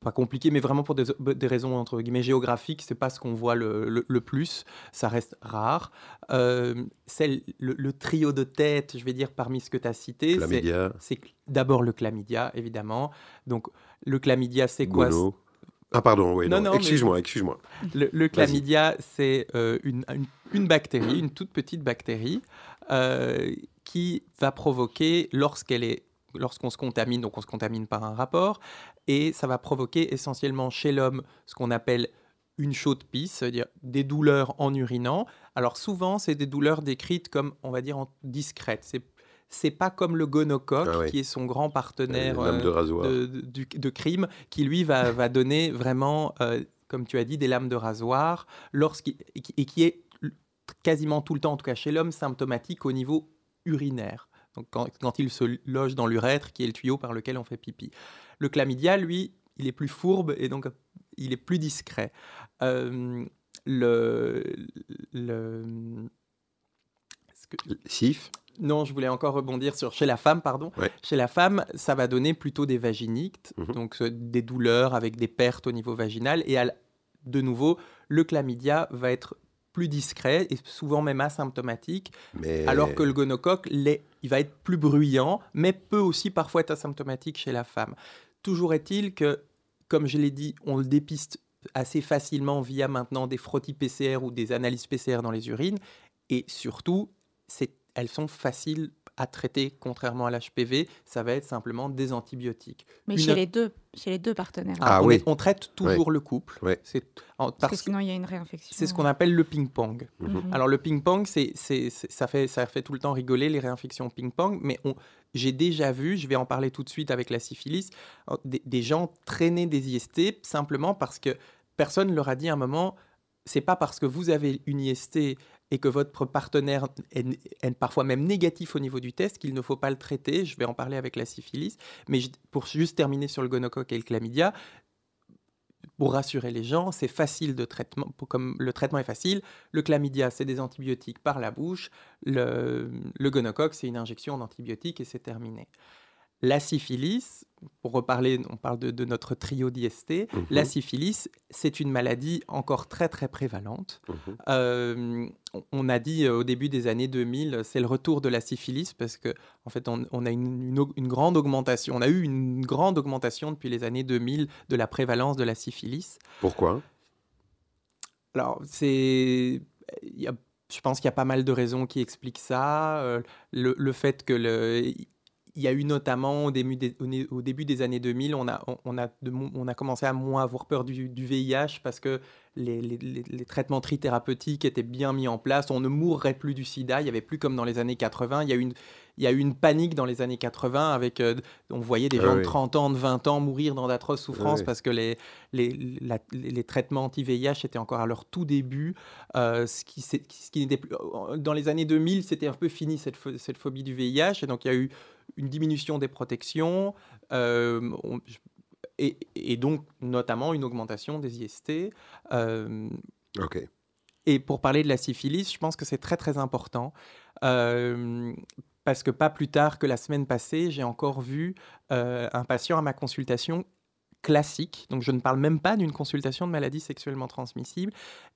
pas compliquées, mais vraiment pour des, raisons entre guillemets géographiques. C'est pas ce qu'on voit le, le, plus. Ça reste rare. Euh, le, trio de tête, je vais dire parmi ce que tu as cité, c'est d'abord le chlamydia, évidemment. Donc le chlamydia, c'est quoi? Ah pardon, oui, non, excuse-moi, excuse-moi. Le, chlamydia, c'est euh, une, une, bactérie, une toute petite bactérie, euh, qui va provoquer, lorsqu'elle est lorsqu'on se contamine, donc on se contamine par un rapport, et ça va provoquer essentiellement chez l'homme ce qu'on appelle une chaude pisse, c'est-à-dire des douleurs en urinant. Alors souvent, c'est des douleurs décrites comme, on va dire, en discrètes. C'est c'est pas comme le gonocoque, ah qui est son grand partenaire euh, de, crime, qui lui va, donner vraiment, euh, comme tu as dit, des lames de rasoir, et qui est quasiment tout le temps, en tout cas chez l'homme, symptomatique au niveau urinaire. Donc quand, il se loge dans l'urètre, qui est le tuyau par lequel on fait pipi. Le chlamydia, lui, il est plus fourbe et donc il est plus discret. Euh, le, le... Sif? Non, je voulais encore rebondir sur chez la femme, pardon. Chez la femme, ça va donner plutôt des vaginictes, mhm. donc euh, des douleurs avec des pertes au niveau vaginal. Et de nouveau, le chlamydia va être plus discret et souvent même asymptomatique, alors que le gonocoque, il va être plus bruyant, mais peut aussi parfois être asymptomatique chez la femme. Toujours est-il que, comme je l'ai dit, on le dépiste assez facilement via maintenant des frottis PCR ou des analyses PCR dans les urines, et surtout, c'est elles sont faciles à traiter, contrairement à l'HPV, ça va être simplement des antibiotiques. Mais chez, les deux, chez les deux partenaires. Ah, oui. on traite toujours le couple. C'est, parce, que sinon, il y a une réinfection. C'est ce qu'on appelle le ping-pong. Mhm. Mhm. Alors, le ping-pong, c'est, ça, fait, ça fait tout le temps rigoler les réinfections ping-pong, mais on, j'ai déjà vu, je vais en parler tout de suite avec la syphilis, des, des gens traîner des IST simplement parce que personne leur a dit à un moment c'est pas parce que vous avez une IST et que votre partenaire est, parfois même négatif au niveau du test qu'il ne faut pas le traiter. Je vais en parler avec la syphilis. Mais pour juste terminer sur le gonocoque et le chlamydia, pour rassurer les gens, c'est facile de traitement, comme le traitement est facile. Le chlamydia, c'est des antibiotiques par la bouche. Le, le gonocoque, c'est une injection d'antibiotiques et c'est terminé. La syphilis, pour reparler, on parle de, notre trio d'IST, mhm. la syphilis, c'est une maladie encore très très prévalente. Mhm. Euh, on a dit euh, au début des années 2000, c'est le retour de la syphilis parce que en fait on, a une, grande augmentation, on a eu une grande augmentation depuis les années 2000 de la prévalence de la syphilis. Pourquoi? Alors c'est, je pense qu'il y a pas mal de raisons qui expliquent ça. Euh, le, le, fait que le il y a eu notamment au début des, au début des années 2000, on a, on, a, on a commencé à moins avoir peur du, du VIH parce que les, les, les, traitements trithérapeutiques étaient bien mis en place. On ne mourrait plus du sida. Il n'y avait plus comme dans les années 80. Il y a eu une, il y a eu une panique dans les années 80 avec, euh, on voyait des ah gens de 30 ans, de 20 ans mourir dans d'atroces souffrances parce que les, les, les traitements anti-VIH étaient encore à leur tout début. Euh, ce qui, ce qui n'était plus, dans les années 2000, c'était un peu fini cette, cette phobie du VIH. Et donc, il y a eu une diminution des protections. Euh, et, donc notamment une augmentation des IST. ok. Et pour parler de la syphilis, je pense que c'est très très important parce que pas plus tard que la semaine passée, j'ai encore vu euh, un patient à ma consultation classique, donc je ne parle même pas d'une consultation de maladie sexuellement transmissible,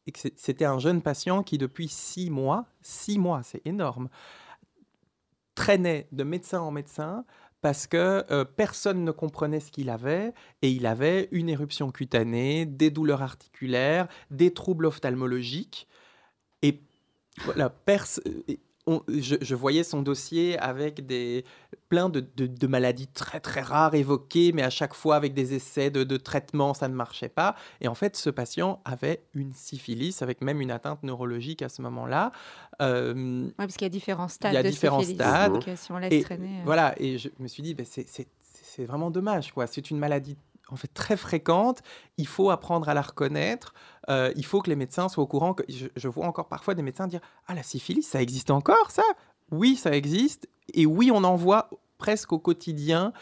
et c'était un jeune patient qui depuis six mois, six mois, c'est énorme, traînait de médecin en médecin parce que euh, personne ne comprenait ce qu'il avait et il avait une éruption cutanée, des douleurs articulaires, des troubles ophtalmologiques et voilà, pers je, voyais son dossier avec des, plein de, maladies très très rares évoquées, mais à chaque fois avec des essais de, de, traitement, ça ne marchait pas. Et en fait, ce patient avait une syphilis, avec même une atteinte neurologique à ce moment-là. Euh, oui, parce qu'il y a différents stades. Il y a de différents syphilis, stades. Donc, si on laisse et, traîner, euh. Voilà, et je me suis dit, c'est vraiment dommage. quoi. C'est une maladie en fait très fréquente. Il faut apprendre à la reconnaître. Euh, il faut que les médecins soient au courant. Que, je, vois encore parfois des médecins dire Ah, la syphilis, ça existe encore, ça? Oui, ça existe. Et oui, on en voit presque au quotidien.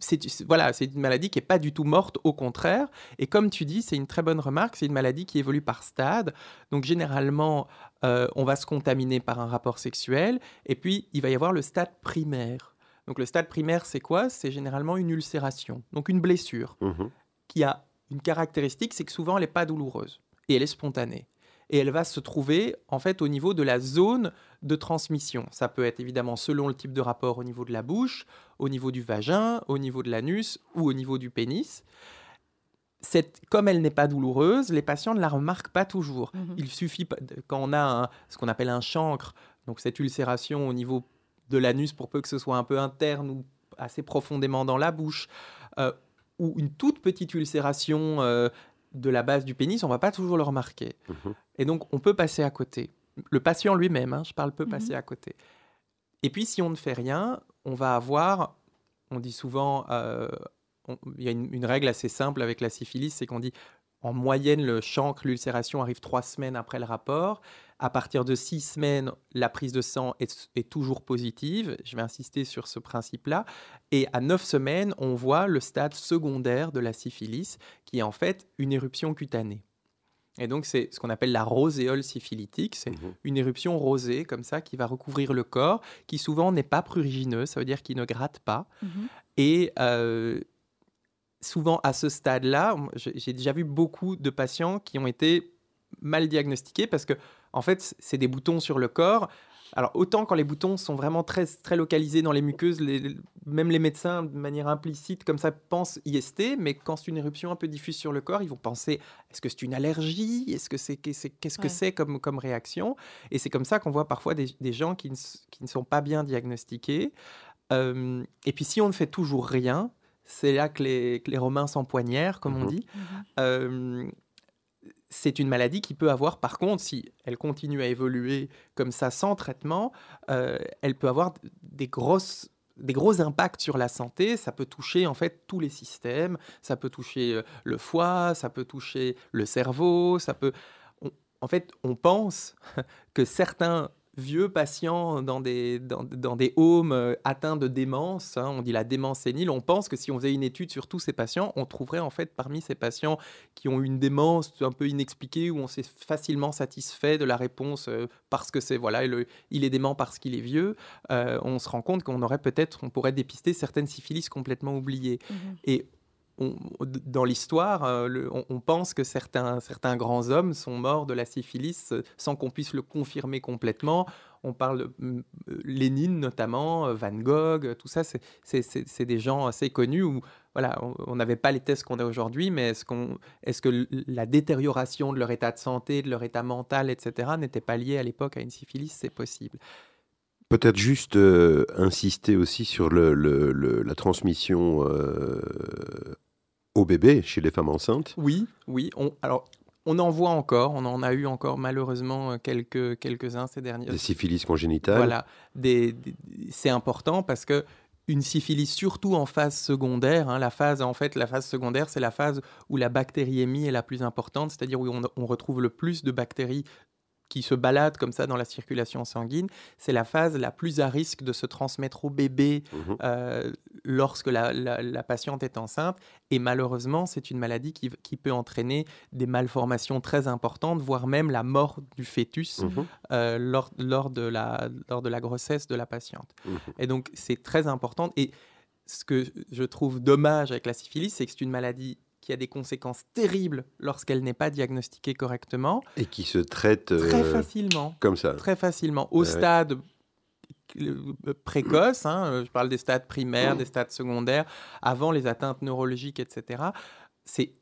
C'est, voilà, c'est une maladie qui n'est pas du tout morte, au contraire. Et comme tu dis, c'est une très bonne remarque, c'est une maladie qui évolue par stade. Donc généralement, euh, on va se contaminer par un rapport sexuel, et puis il va y avoir le stade primaire. Donc le stade primaire, c'est quoi? C'est généralement une ulcération, donc une blessure, mhm. qui a une caractéristique, c'est que souvent elle n'est pas douloureuse et elle est spontanée. Et elle va se trouver en fait au niveau de la zone de transmission. Ça peut être évidemment selon le type de rapport au niveau de la bouche, au niveau du vagin, au niveau de l'anus ou au niveau du pénis. Cette, comme elle n'est pas douloureuse, les patients ne la remarquent pas toujours. Mhm. Il suffit, quand on a ce qu'on appelle un chancre, donc cette ulcération au niveau de l'anus pour peu que ce soit un peu interne ou assez profondément dans la bouche, euh, ou une toute petite ulcération euh, de la base du pénis, on va pas toujours le remarquer. Mhm. Et donc, on peut passer à côté. Le patient lui-même, hein, je parle, peut mhm. passer à côté. Et puis, si on ne fait rien, on va avoir, on dit souvent, euh, il y a une, règle assez simple avec la syphilis, c'est qu'on dit en moyenne, le chancre, l'ulcération arrive trois semaines après le rapport. À partir de six semaines, la prise de sang est, toujours positive. Je vais insister sur ce principe-là. Et à neuf semaines, on voit le stade secondaire de la syphilis, qui est en fait une éruption cutanée. Et donc, c'est ce qu'on appelle la roséole syphilitique. C'est mmh une éruption rosée, comme ça, qui va recouvrir le corps, qui souvent n'est pas prurigineuse, ça veut dire qu'il ne gratte pas. Mmh Et euh, souvent, à ce stade-là, j'ai déjà vu beaucoup de patients qui ont été mal diagnostiqués parce que en fait, c'est des boutons sur le corps. Alors, autant quand les boutons sont vraiment très, très localisés dans les muqueuses, même les médecins, de manière implicite, comme ça, pensent IST, mais quand c'est une éruption un peu diffuse sur le corps, ils vont penser est-ce que c'est une allergie? Est-ce que c'est qu'est-ce que c'est comme, comme réaction? Et c'est comme ça qu'on voit parfois des, gens qui ne, sont pas bien diagnostiqués. Euh, et puis, si on ne fait toujours rien, c'est là que les, Romains s'empoignèrent, comme on mmh dit. Mmh euh, c'est une maladie qui peut avoir, par contre, si elle continue à évoluer comme ça sans traitement, euh, elle peut avoir des grosses des gros impacts sur la santé, ça peut toucher en fait tous les systèmes, ça peut toucher euh, le foie, ça peut toucher le cerveau, ça peut en fait, on pense que certains vieux patients dans des, dans, dans des homes euh, atteints de démence, hein, on dit la démence sénile, on pense que si on faisait une étude sur tous ces patients, on trouverait en fait parmi ces patients qui ont une démence un peu inexpliquée, où on s'est facilement satisfait de la réponse euh, parce que c'est, voilà, il est dément parce qu'il est vieux, euh, on se rend compte qu'on aurait peut-être, on pourrait dépister certaines syphilis complètement oubliées. Mmh Et dans l'histoire, euh, on, pense que certains, certains grands hommes sont morts de la syphilis euh, sans qu'on puisse le confirmer complètement. On parle de mm, euh, Lénine notamment, Van Gogh, tout ça, c'est des gens assez connus où voilà, on n'avait pas les tests qu'on a aujourd'hui, mais est-ce qu'on, est que la détérioration de leur état de santé, de leur état mental, etc., n'était pas liée à l'époque à une syphilis? C'est possible. Peut-être juste insister aussi sur la transmission au bébé chez les femmes enceintes? Oui, oui. On, alors, on en voit encore, on en a eu encore malheureusement euh, quelques, quelques-uns ces derniers. Des syphilis congénitales? Voilà, des, c'est important parce que une syphilis, surtout en phase secondaire, hein, la phase en fait, la phase secondaire, c'est la phase où la bactériémie est la plus importante, c'est-à-dire où on, on retrouve le plus de bactéries qui se balade comme ça dans la circulation sanguine, c'est la phase la plus à risque de se transmettre au bébé mmh euh, lorsque la, patiente est enceinte. Et malheureusement, c'est une maladie qui, peut entraîner des malformations très importantes, voire même la mort du fœtus mmh euh, lors, lors, de la, lors de la grossesse de la patiente. Mmh et donc, c'est très important. Et ce que je trouve dommage avec la syphilis, c'est que c'est une maladie qui a des conséquences terribles lorsqu'elle n'est pas diagnostiquée correctement. Et qui se traite très euh, facilement. Comme ça. Très facilement. Au stade euh, précoce, hein, euh, je parle des stades primaires, des stades secondaires, avant les atteintes neurologiques, etc. C'est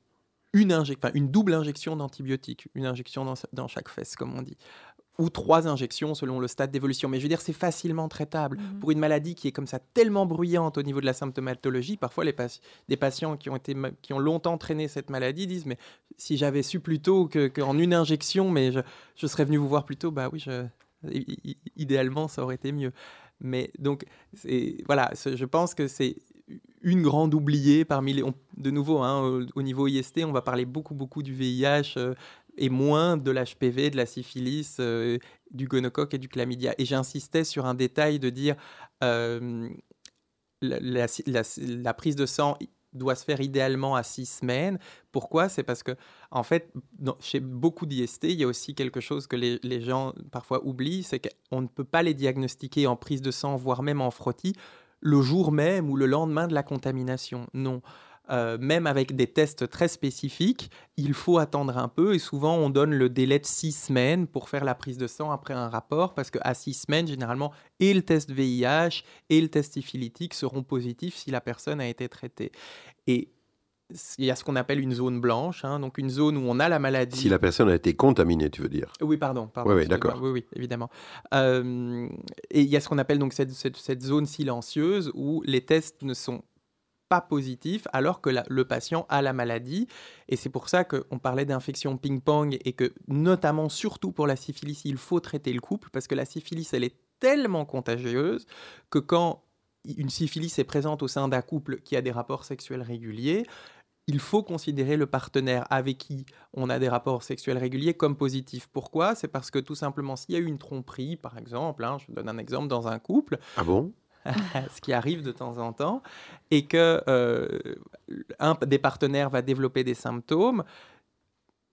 une, une double injection d'antibiotiques, une injection dans, dans, chaque fesse, comme on dit ou trois injections selon le stade d'évolution. Mais je veux dire, c'est facilement traitable. Mhm. Pour une maladie qui est comme ça tellement bruyante au niveau de la symptomatologie, parfois les des patients qui ont, été, qui ont longtemps traîné cette maladie disent, mais si j'avais su plus tôt qu'en une injection, mais je, serais venu vous voir plus tôt, bah oui, je, idéalement, ça aurait été mieux. Mais donc, voilà, je pense que c'est une grande oubliée parmi les... de nouveau, hein, au, niveau IST, on va parler beaucoup, beaucoup du VIH, euh, et moins de l'HPV, de la syphilis, euh, du gonocoque et du chlamydia. Et j'insistais sur un détail de dire euh, la, prise de sang doit se faire idéalement à six semaines. Pourquoi? C'est parce que, en fait, chez beaucoup d'IST, il y a aussi quelque chose que les, les gens parfois oublient, c'est qu'on ne peut pas les diagnostiquer en prise de sang, voire même en frottis, le jour même ou le lendemain de la contamination. Non. Euh, même avec des tests très spécifiques, il faut attendre un peu et souvent on donne le délai de six semaines pour faire la prise de sang après un rapport parce qu'à six semaines, généralement, et le test VIH et le test syphilitique seront positifs si la personne a été traitée. Et il y a ce qu'on appelle une zone blanche, hein, donc une zone où on a la maladie. Si la personne a été contaminée, tu veux dire Oui, pardon. pardon oui, oui d'accord. Oui, oui, évidemment. Euh, et il y a ce qu'on appelle donc cette, cette, zone silencieuse où les tests ne sont pas positif alors que le patient a la maladie. Et c'est pour ça qu'on parlait d'infection ping-pong et que notamment, surtout pour la syphilis, il faut traiter le couple parce que la syphilis, elle est tellement contagieuse que quand une syphilis est présente au sein d'un couple qui a des rapports sexuels réguliers, il faut considérer le partenaire avec qui on a des rapports sexuels réguliers comme positif. Pourquoi? C'est parce que tout simplement, s'il y a eu une tromperie, par exemple, hein, je donne un exemple dans un couple. Ah bon? ce qui arrive de temps en temps, et que euh, un des partenaires va développer des symptômes,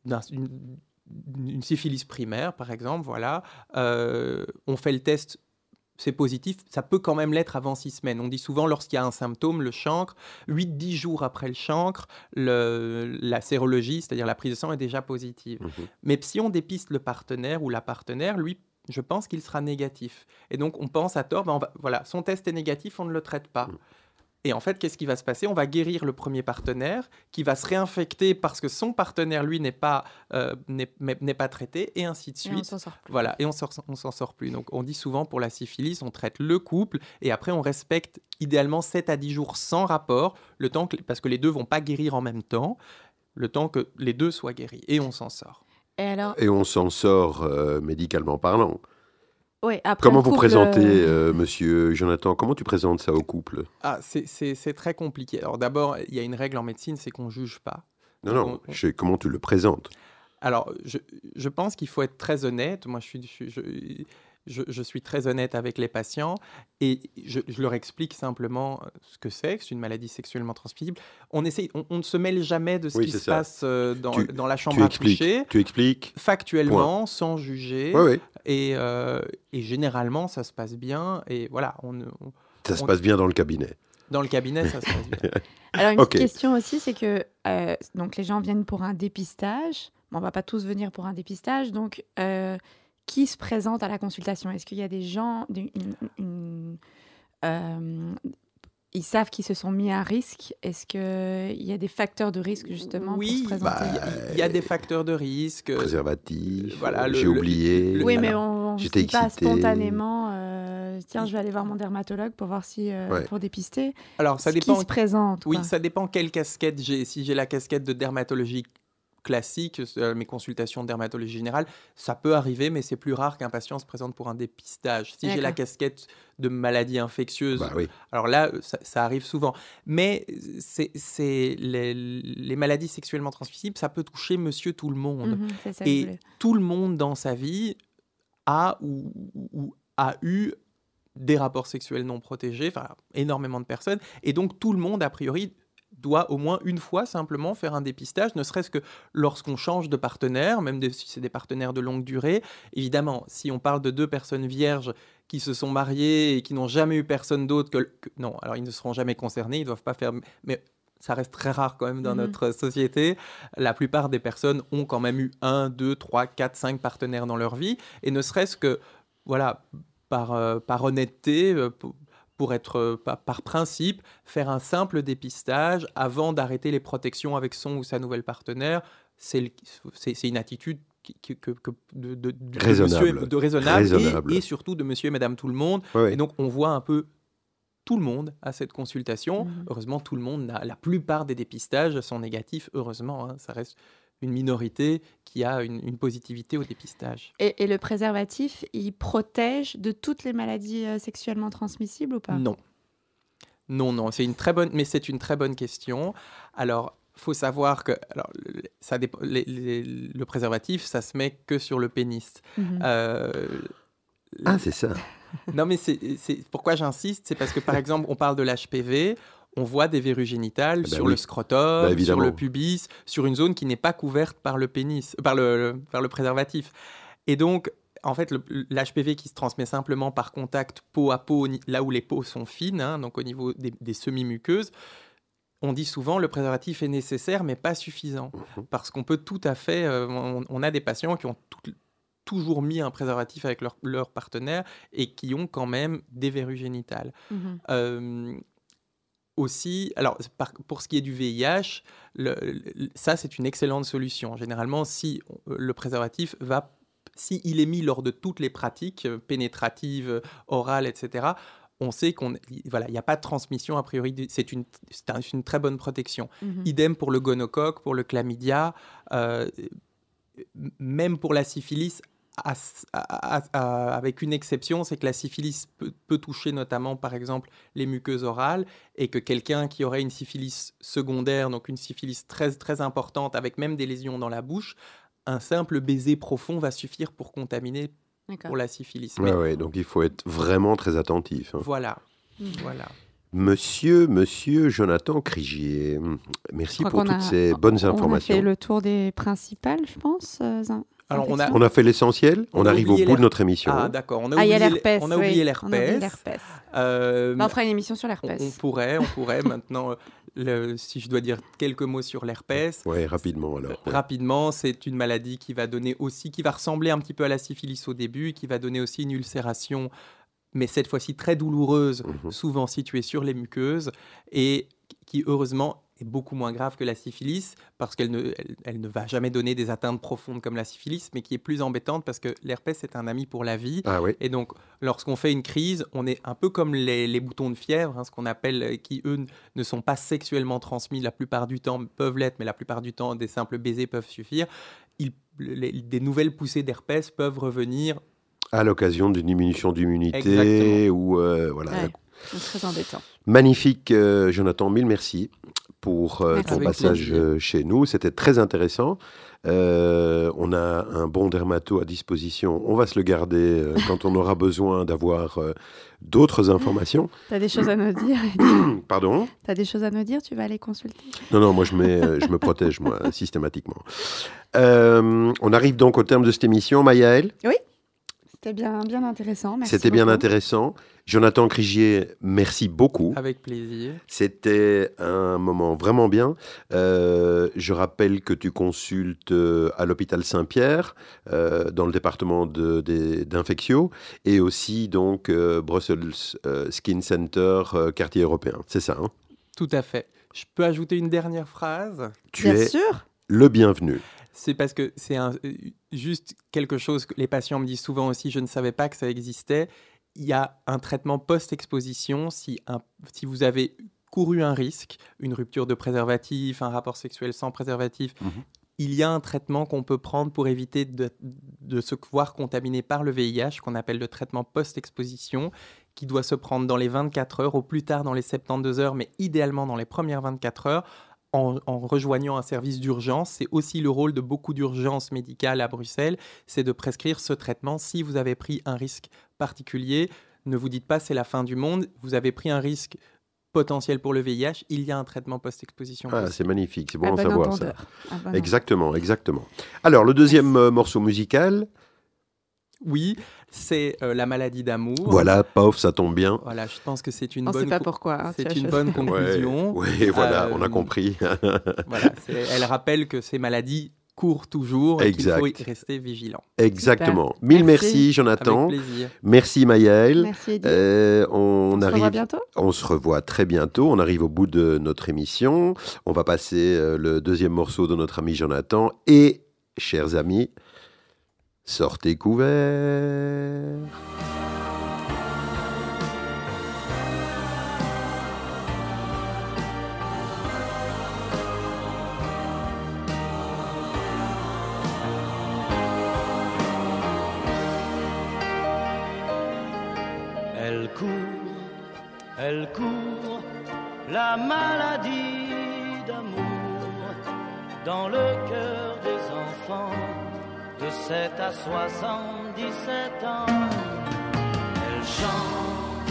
une, syphilis primaire par exemple, voilà, euh, on fait le test c'est positif, ça peut quand même l'être avant six semaines. On dit souvent lorsqu'il y a un symptôme, le chancre, 8-10 jours après le chancre, le, la sérologie, c'est-à-dire la prise de sang, est déjà positive. Mmh Mais si on dépiste le partenaire ou la partenaire, lui je pense qu'il sera négatif. Et donc, on pense à tort, ben voilà, son test est négatif, on ne le traite pas. Mm. Et en fait, qu'est-ce qui va se passer? On va guérir le premier partenaire qui va se réinfecter parce que son partenaire, lui, n'est pas, euh, n'est pas traité, et ainsi de suite. Et on s'en sort plus. Voilà, et on ne s'en sort plus. Donc, on dit souvent pour la syphilis, on traite le couple, et après, on respecte idéalement 7 à 10 jours sans rapport, le temps parce que les deux vont pas guérir en même temps, le temps que les deux soient guéris, et on s'en sort. Et, on s'en sort euh, médicalement parlant. après comment vous présentez, euh, euh, monsieur Jonathan, comment tu présentes ça au couple? Ah, C'est très compliqué. Alors d'abord, il y a une règle en médecine, c'est qu'on ne juge pas. Non, non, comment tu le présentes Alors, je, je pense qu'il faut être très honnête. Moi, je suis, je, je, suis très honnête avec les patients et je, leur explique simplement euh, ce que c'est, que c'est une maladie sexuellement transmissible. On, essaye, on, ne se mêle jamais de ce qui se passe euh, dans, dans, la chambre à coucher. Tu expliques. Factuellement, sans juger. Et, euh, et, généralement, ça se passe bien. Et voilà, on, ça se passe bien dans le cabinet. Dans le cabinet, ça se passe bien. Alors, une petite question aussi, c'est que donc les gens viennent pour un dépistage. Bon, on va pas tous venir pour un dépistage. Donc, qui se présente à la consultation? Est-ce qu'il y a des gens, euh, ils savent qu'ils se sont mis à risque? Est-ce qu'il y a des facteurs de risque justement Oui, pour se présenter bah, il y a des facteurs de risque. Préservatif, voilà, j'ai oublié. oui, mais on ne dit pas spontanément, euh, tiens, je vais aller voir mon dermatologue pour voir si, euh, pour dépister. Alors, ça dépend. Qui se présente Oui, ça dépend quelle casquette j'ai. Si j'ai la casquette de dermatologie classique, euh, mes consultations de dermatologie générale, ça peut arriver, mais c'est plus rare qu'un patient se présente pour un dépistage. Si j'ai la casquette de maladie infectieuse, bah alors là, ça, arrive souvent. Mais c'est les, maladies sexuellement transmissibles, ça peut toucher monsieur tout le monde. Mmh Et tout le monde dans sa vie a ou, ou a eu des rapports sexuels non protégés, enfin énormément de personnes, et donc tout le monde, a priori, doit au moins une fois simplement faire un dépistage, ne serait-ce que lorsqu'on change de partenaire, même si c'est des partenaires de longue durée. Évidemment, si on parle de deux personnes vierges qui se sont mariées et qui n'ont jamais eu personne d'autre que, Non, alors ils ne seront jamais concernés, ils ne doivent pas faire... Mais ça reste très rare quand même dans mmh notre société. La plupart des personnes ont quand même eu un, deux, trois, quatre, cinq partenaires dans leur vie. Et ne serait-ce que, voilà, par, euh, par honnêteté, euh, pour être, euh, par principe, faire un simple dépistage avant d'arrêter les protections avec son ou sa nouvelle partenaire. C'est une attitude que, de, de, raisonnable, de raisonnable, Et, surtout de monsieur et madame tout le monde. Et donc, on voit un peu tout le monde à cette consultation. Mmh heureusement, tout le monde, la plupart des dépistages sont négatifs, heureusement. Hein, ça reste une minorité qui a une, positivité au dépistage. Et, le préservatif, il protège de toutes les maladies euh, sexuellement transmissibles ou pas? Non. Non, non, c'est une très bonne, mais c'est une très bonne question. Alors, faut savoir que alors, ça le préservatif, ça se met que sur le pénis. Mhm. Euh, ah, c'est ça. non, mais c'est pourquoi j'insiste, c'est parce que par exemple, on parle de l'HPV, on voit des verrues génitales eh ben sur le scrotum, bah, sur le pubis, sur une zone qui n'est pas couverte par le pénis, par le, par le préservatif. Et donc, en fait, l'HPV qui se transmet simplement par contact peau à peau, là où les peaux sont fines, hein, donc au niveau des, semi-muqueuses, on dit souvent le préservatif est nécessaire mais pas suffisant. Mhm. Parce qu'on peut tout à fait. Euh, on, a des patients qui ont toujours mis un préservatif avec leur, partenaire et qui ont quand même des verrues génitales. Mhm. Euh, aussi, alors pour ce qui est du VIH, ça c'est une excellente solution. Généralement, si euh, le préservatif va, si il est mis lors de toutes les pratiques euh, pénétratives, orales, etc., on sait qu'on voilà, il n'y a pas de transmission a priori. C'est une, une très bonne protection. Mmh Idem pour le gonocoque, pour le chlamydia, euh, même pour la syphilis avec une exception, c'est que la syphilis peut, toucher notamment, par exemple, les muqueuses orales, et que quelqu'un qui aurait une syphilis secondaire, donc une syphilis très, très importante, avec même des lésions dans la bouche, un simple baiser profond va suffire pour contaminer pour la syphilis. Oui, donc il faut être vraiment très attentif. Hein. Voilà, mmh. voilà. Monsieur, monsieur Jonathan Crigier, merci pour toutes ces bonnes informations. On a fait le tour des principales, je pense. Euh, on a, fait l'essentiel, on, arrive au bout de notre émission. Ah d'accord, on a oublié l'herpès. On a oublié l'herpès. Euh, on fera une émission sur l'herpès. On, pourrait, on pourrait maintenant, si je dois dire quelques mots sur l'herpès. Oui, rapidement alors. Rapidement, c'est une maladie qui va donner aussi, qui va ressembler un petit peu à la syphilis au début, qui va donner aussi une ulcération, mais cette fois-ci très douloureuse, mhm. souvent située sur les muqueuses, et qui heureusement est beaucoup moins grave que la syphilis parce qu'elle ne, elle, ne va jamais donner des atteintes profondes comme la syphilis, mais qui est plus embêtante parce que l'herpès est un ami pour la vie. Ah et donc, lorsqu'on fait une crise, on est un peu comme les, boutons de fièvre, hein, ce qu'on appelle, euh, qui eux ne sont pas sexuellement transmis la plupart du temps, peuvent l'être, mais la plupart du temps, des simples baisers peuvent suffire. Il, des nouvelles poussées d'herpès peuvent revenir à l'occasion d'une diminution d'immunité ou euh, voilà. très embêtant. Magnifique, euh, Jonathan, mille merci pour euh, ton Avec passage plaisir. euh, chez nous. C'était très intéressant. Euh, on a un bon dermato à disposition. On va se le garder euh, quand on aura besoin d'avoir d'autres informations. Tu as des choses à nous dire Pardon? Tu as des choses à nous dire? Tu vas aller consulter? Non, non, moi je, mets, je me protège, moi, systématiquement. On arrive donc au terme de cette émission, Mayaël. C'était bien, bien intéressant. Merci C'était bien intéressant. Jonathan Crigier, merci beaucoup. Avec plaisir. C'était un moment vraiment bien. Euh, je rappelle que tu consultes euh, à l'hôpital Saint-Pierre, euh, dans le département de- des- d'infectio, et aussi donc euh, Brussels euh, Skin Center, euh, quartier européen. C'est ça, hein? Tout à fait. Je peux ajouter une dernière phrase? Tu Bien es sûr. le bienvenu. C'est parce que c'est euh, juste quelque chose que les patients me disent souvent aussi, je ne savais pas que ça existait. Il y a un traitement post-exposition si, un- si vous avez couru un risque, une rupture de préservatif, un rapport sexuel sans préservatif. Mhm. Il y a un traitement qu'on peut prendre pour éviter de, de se voir contaminé par le VIH, qu'on appelle le traitement post-exposition, qui doit se prendre dans les 24 heures, au plus tard dans les 72 heures, mais idéalement dans les premières 24 heures, en, en rejoignant un service d'urgence. C'est aussi le rôle de beaucoup d'urgences médicales à Bruxelles, c'est de prescrire ce traitement si vous avez pris un risque particulier. Ne vous dites pas c'est la fin du monde, vous avez pris un risque potentiel pour le VIH, il y a un traitement post-exposition. Ah, c'est magnifique, c'est bon À bon savoir ça. bon Exactement, exactement. Alors, le deuxième euh, morceau musical, Oui, c'est euh, la maladie d'amour. voilà, pauvre, ça tombe bien. Voilà, je pense que c'est une On ne sait bonne pas pourquoi. hein, c'est une bonne conclusion. Oui, voilà, on a Euh, compris. Voilà, elle rappelle que ces maladies courent toujours et qu'il faut rester vigilant. Exactement. Mille merci, Merci. Jonathan. Avec plaisir. Merci, Maëlle. Merci Edith. Euh, on, on se revoit arrive, bientôt? on se revoit très bientôt. On arrive au bout de notre émission. On va passer euh, le deuxième morceau de notre ami Jonathan. Et, chers amis, sortez couverts. Elle court, elle court, la maladie d'amour dans le cœur des enfants de 7 à 77 ans. Elle chante,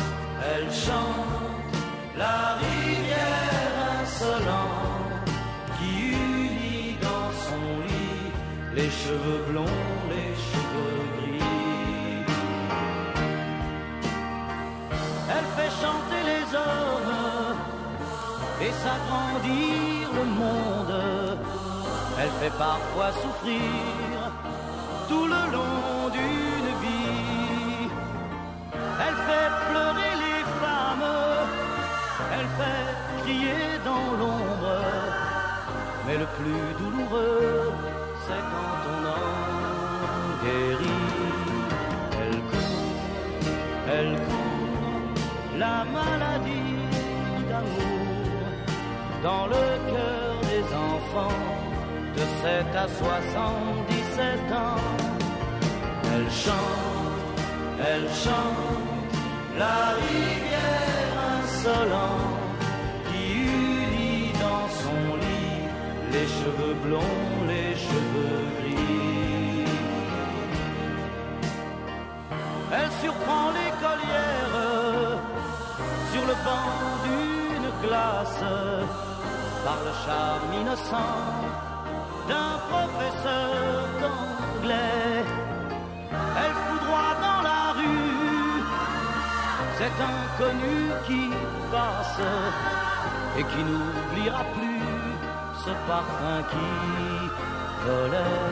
elle chante, la rivière insolente qui unit dans son lit les cheveux blonds, les cheveux gris. Elle fait chanter les hommes et s'agrandir le monde. Elle fait parfois souffrir tout le long d'une vie. Elle fait pleurer les femmes, elle fait crier dans l'ombre. Mais le plus douloureux, c'est quand on en guérit. Elle court, elle court, la maladie d'amour dans le cœur des enfants de 7 à 77 ans. Elle chante, elle chante, la rivière insolente qui unit dans son lit les cheveux blonds, les cheveux gris. Elle surprend l'écolière sur le banc d'une classe par le charme innocent d'un professeur d'anglais. Elle foudroie dans la rue cet inconnu qui passe et qui n'oubliera plus ce parfum qui volait.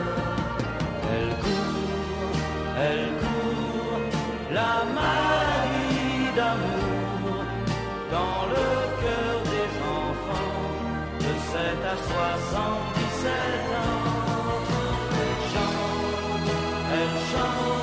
Elle court, elle court, la maladie d'amour dans le cœur des enfants de 7 à 77 ans. Elle chante, elle chante.